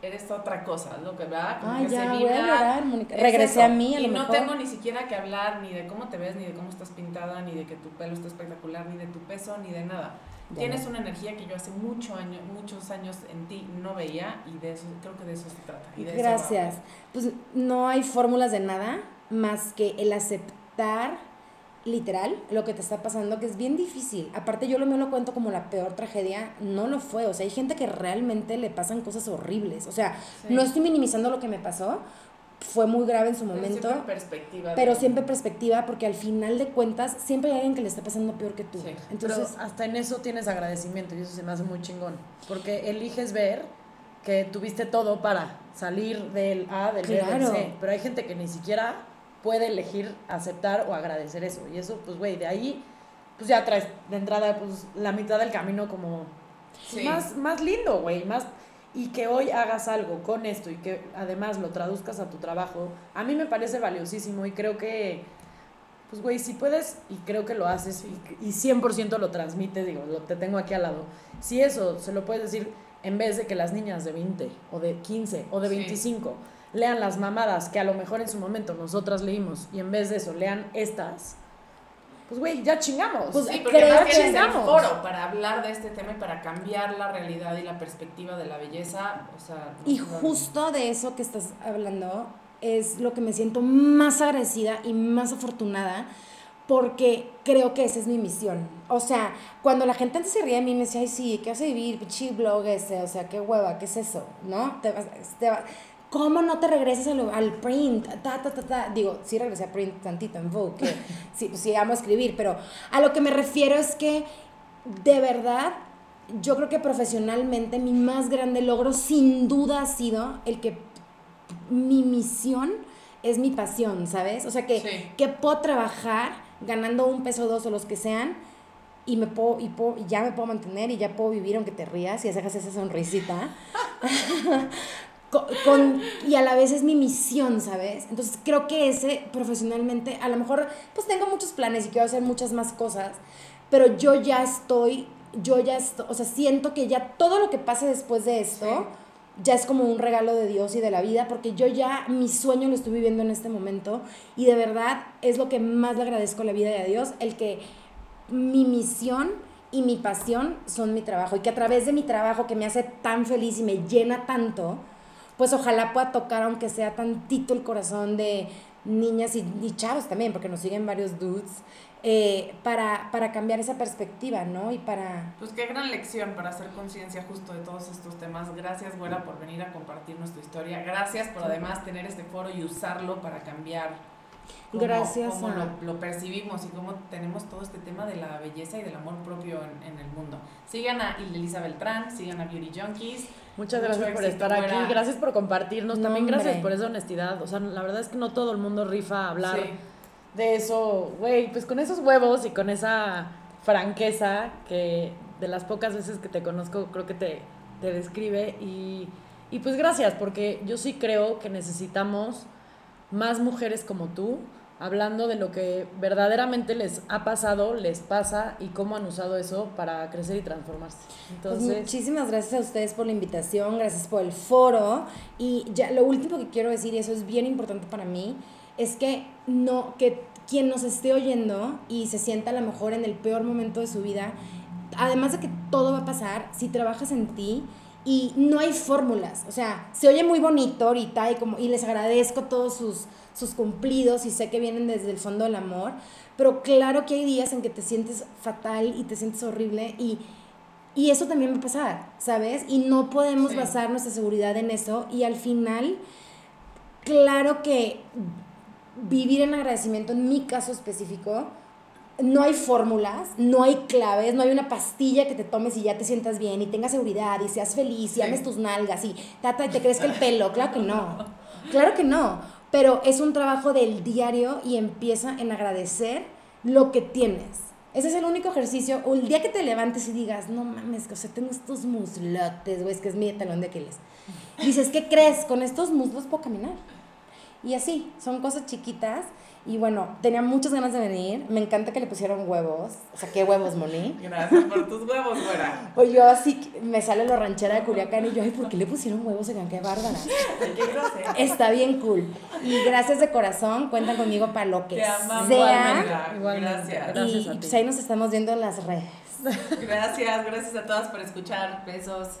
[SPEAKER 4] eres otra cosa, lo que va, como que
[SPEAKER 5] ya,
[SPEAKER 4] se
[SPEAKER 5] voy a
[SPEAKER 4] vibra.
[SPEAKER 5] llorar, Mónica.
[SPEAKER 4] es
[SPEAKER 5] Regresé
[SPEAKER 4] eso.
[SPEAKER 5] a mí, a
[SPEAKER 4] Y
[SPEAKER 5] lo
[SPEAKER 4] no
[SPEAKER 5] mejor.
[SPEAKER 4] tengo ni siquiera que hablar ni de cómo te ves, ni de cómo estás pintada, ni de que tu pelo está espectacular, ni de tu peso, ni de nada.
[SPEAKER 5] Ya
[SPEAKER 4] Tienes
[SPEAKER 5] no.
[SPEAKER 4] una energía que yo hace mucho año, muchos años en ti no veía y de eso, creo que de eso se trata. y de eso va.
[SPEAKER 5] Gracias. Pues no hay fórmulas de nada más que el aceptar literal lo que te está pasando, que es bien difícil. Aparte yo lo mío lo cuento como la peor tragedia, no lo fue. O sea, hay gente que realmente le pasan cosas horribles. O sea,
[SPEAKER 4] Sí.
[SPEAKER 5] no estoy minimizando lo que me pasó, fue muy grave en su
[SPEAKER 4] Pero
[SPEAKER 5] momento.
[SPEAKER 4] siempre en perspectiva.
[SPEAKER 5] Pero siempre perspectiva, porque al final de cuentas siempre hay alguien que le está pasando peor que tú.
[SPEAKER 4] Sí.
[SPEAKER 5] Entonces,
[SPEAKER 6] Pero hasta en eso tienes agradecimiento y eso se me hace muy chingón. Porque eliges ver que tuviste todo para salir del A, del B, del
[SPEAKER 5] Claro.
[SPEAKER 6] C. Pero hay gente que ni siquiera puede elegir aceptar o agradecer eso. Y eso, pues, güey, de ahí, pues ya traes de entrada, pues, la mitad del camino como
[SPEAKER 4] Sí.
[SPEAKER 6] más, más lindo, güey. Más, y que hoy hagas algo con esto y que además lo traduzcas a tu trabajo, a mí me parece valiosísimo y creo que, pues, güey, si puedes, y creo que lo haces y, y 100% lo transmites, digo, lo, te tengo aquí al lado, si eso se lo puedes decir en vez de que las niñas de 20 o de 15 o de
[SPEAKER 4] Sí.
[SPEAKER 6] 25 lean las mamadas que a lo mejor en su momento nosotras leímos y en vez de eso lean estas, pues, güey, ya chingamos.
[SPEAKER 5] Pues,
[SPEAKER 4] Sí, porque
[SPEAKER 5] que
[SPEAKER 4] tienes el
[SPEAKER 6] chingamos.
[SPEAKER 4] foro para hablar de este tema y para cambiar la realidad y la perspectiva de la belleza, o sea... no-
[SPEAKER 5] Y
[SPEAKER 4] no-
[SPEAKER 5] justo de eso que estás hablando es lo que me siento más agradecida y más afortunada porque creo que esa es mi misión. O sea, cuando la gente antes se ría de mí me decía, ay, sí, ¿qué vas a vivir? Pinche blog ese, o sea, qué hueva, ¿qué es eso? ¿No? Te vas, te vas- ¿Cómo no te regresas al print? Ta, ta, ta, ta. Digo, sí regresé a print tantito en Vogue, que [laughs] sí, sí amo escribir, pero a lo que me refiero es que de verdad yo creo que profesionalmente mi más grande logro sin duda ha sido el que mi misión es mi pasión, ¿sabes? O sea, que,
[SPEAKER 4] Sí.
[SPEAKER 5] que puedo trabajar ganando un peso o dos o los que sean y me puedo, y puedo- y ya me puedo mantener y ya puedo vivir aunque te rías y hagas esa sonrisita. [laughs] con, con- y a la vez es mi misión, ¿sabes? Entonces creo que ese profesionalmente, a lo mejor pues tengo muchos planes y quiero hacer muchas más cosas, pero yo ya estoy, yo ya estoy, o sea, siento que ya todo lo que pase después de esto ya es como un regalo de Dios y de la vida, porque yo ya mi sueño lo estoy viviendo en este momento y de verdad es lo que más le agradezco a la vida y a Dios, el que mi misión y mi pasión son mi trabajo y que a través de mi trabajo que me hace tan feliz y me llena tanto, pues ojalá pueda tocar aunque sea tantito el corazón de niñas y, y chavos también, porque nos siguen varios dudes, eh, para, para cambiar esa perspectiva, ¿no? Y para...
[SPEAKER 4] Pues qué gran lección para hacer conciencia justo de todos estos temas. Gracias, Güera, por venir a compartirnos tu historia. Gracias por además tener este foro y usarlo para cambiar cómo,
[SPEAKER 5] Gracias
[SPEAKER 4] cómo
[SPEAKER 5] a-
[SPEAKER 4] lo, lo percibimos y cómo tenemos todo este tema de la belleza y del amor propio en, en el mundo. Sigan a Elisa Beltrán, sigan a Beauty Junkies.
[SPEAKER 6] Muchas gracias por estar aquí,
[SPEAKER 4] güera.
[SPEAKER 6] gracias por compartirnos,
[SPEAKER 5] No,
[SPEAKER 6] también gracias
[SPEAKER 5] hombre.
[SPEAKER 6] por esa honestidad. O sea, la verdad es que no todo el mundo rifa a hablar
[SPEAKER 4] Sí.
[SPEAKER 6] de eso, güey, pues con esos huevos y con esa franqueza que de las pocas veces que te conozco creo que te, te describe y, y pues gracias porque yo sí creo que necesitamos más mujeres como tú hablando de lo que verdaderamente les ha pasado, les pasa y cómo han usado eso para crecer y transformarse.
[SPEAKER 5] Pues
[SPEAKER 6] Entonces,
[SPEAKER 5] muchísimas gracias a ustedes por la invitación, gracias por el foro. Y ya lo último que quiero decir, y eso es bien importante para mí, es que no, que quien nos esté oyendo y se sienta a lo mejor en el peor momento de su vida, además de que todo va a pasar, si trabajas en ti y no hay fórmulas, o sea, se oye muy bonito ahorita y, como, y les agradezco todos sus, sus cumplidos y sé que vienen desde el fondo del amor, pero claro que hay días en que te sientes fatal y te sientes horrible y, y eso también va a pasar, ¿sabes? Y no podemos
[SPEAKER 4] Sí.
[SPEAKER 5] basar nuestra seguridad en eso y al final, claro que vivir en agradecimiento, en mi caso específico, no hay fórmulas, no hay claves, no hay una pastilla que te tomes y ya te sientas bien y tengas seguridad y seas feliz y
[SPEAKER 4] Sí.
[SPEAKER 5] ames tus nalgas y tata y te crezca el pelo. Claro que no. Claro que no. Pero es un trabajo del diario y empieza en agradecer lo que tienes. Ese es el único ejercicio. O el día que te levantes y digas, no mames, o sea, tengo estos muslotes, güey, es que es mi talón de Aquiles. Dices, ¿qué crees? Con estos muslos puedo caminar. Y así, son cosas chiquitas. Y bueno, tenía muchas ganas de venir. Me encanta que le pusieron huevos. O sea, ¿qué huevos, Moni? [laughs]
[SPEAKER 4] Gracias por tus huevos, güera.
[SPEAKER 5] O yo así, me sale la ranchera de Culiacán y yo, ay, ¿por qué le pusieron huevos? Oigan, qué bárbara.
[SPEAKER 4] Qué.
[SPEAKER 5] Está bien cool. Y gracias de corazón, cuentan conmigo para lo que
[SPEAKER 4] Te amamos,
[SPEAKER 5] sea.
[SPEAKER 6] Igualmente.
[SPEAKER 4] Gracias.
[SPEAKER 6] Gracias
[SPEAKER 5] Y
[SPEAKER 6] a ti.
[SPEAKER 5] pues ahí nos estamos viendo en las redes.
[SPEAKER 4] Gracias, gracias a todas por escuchar. Besos.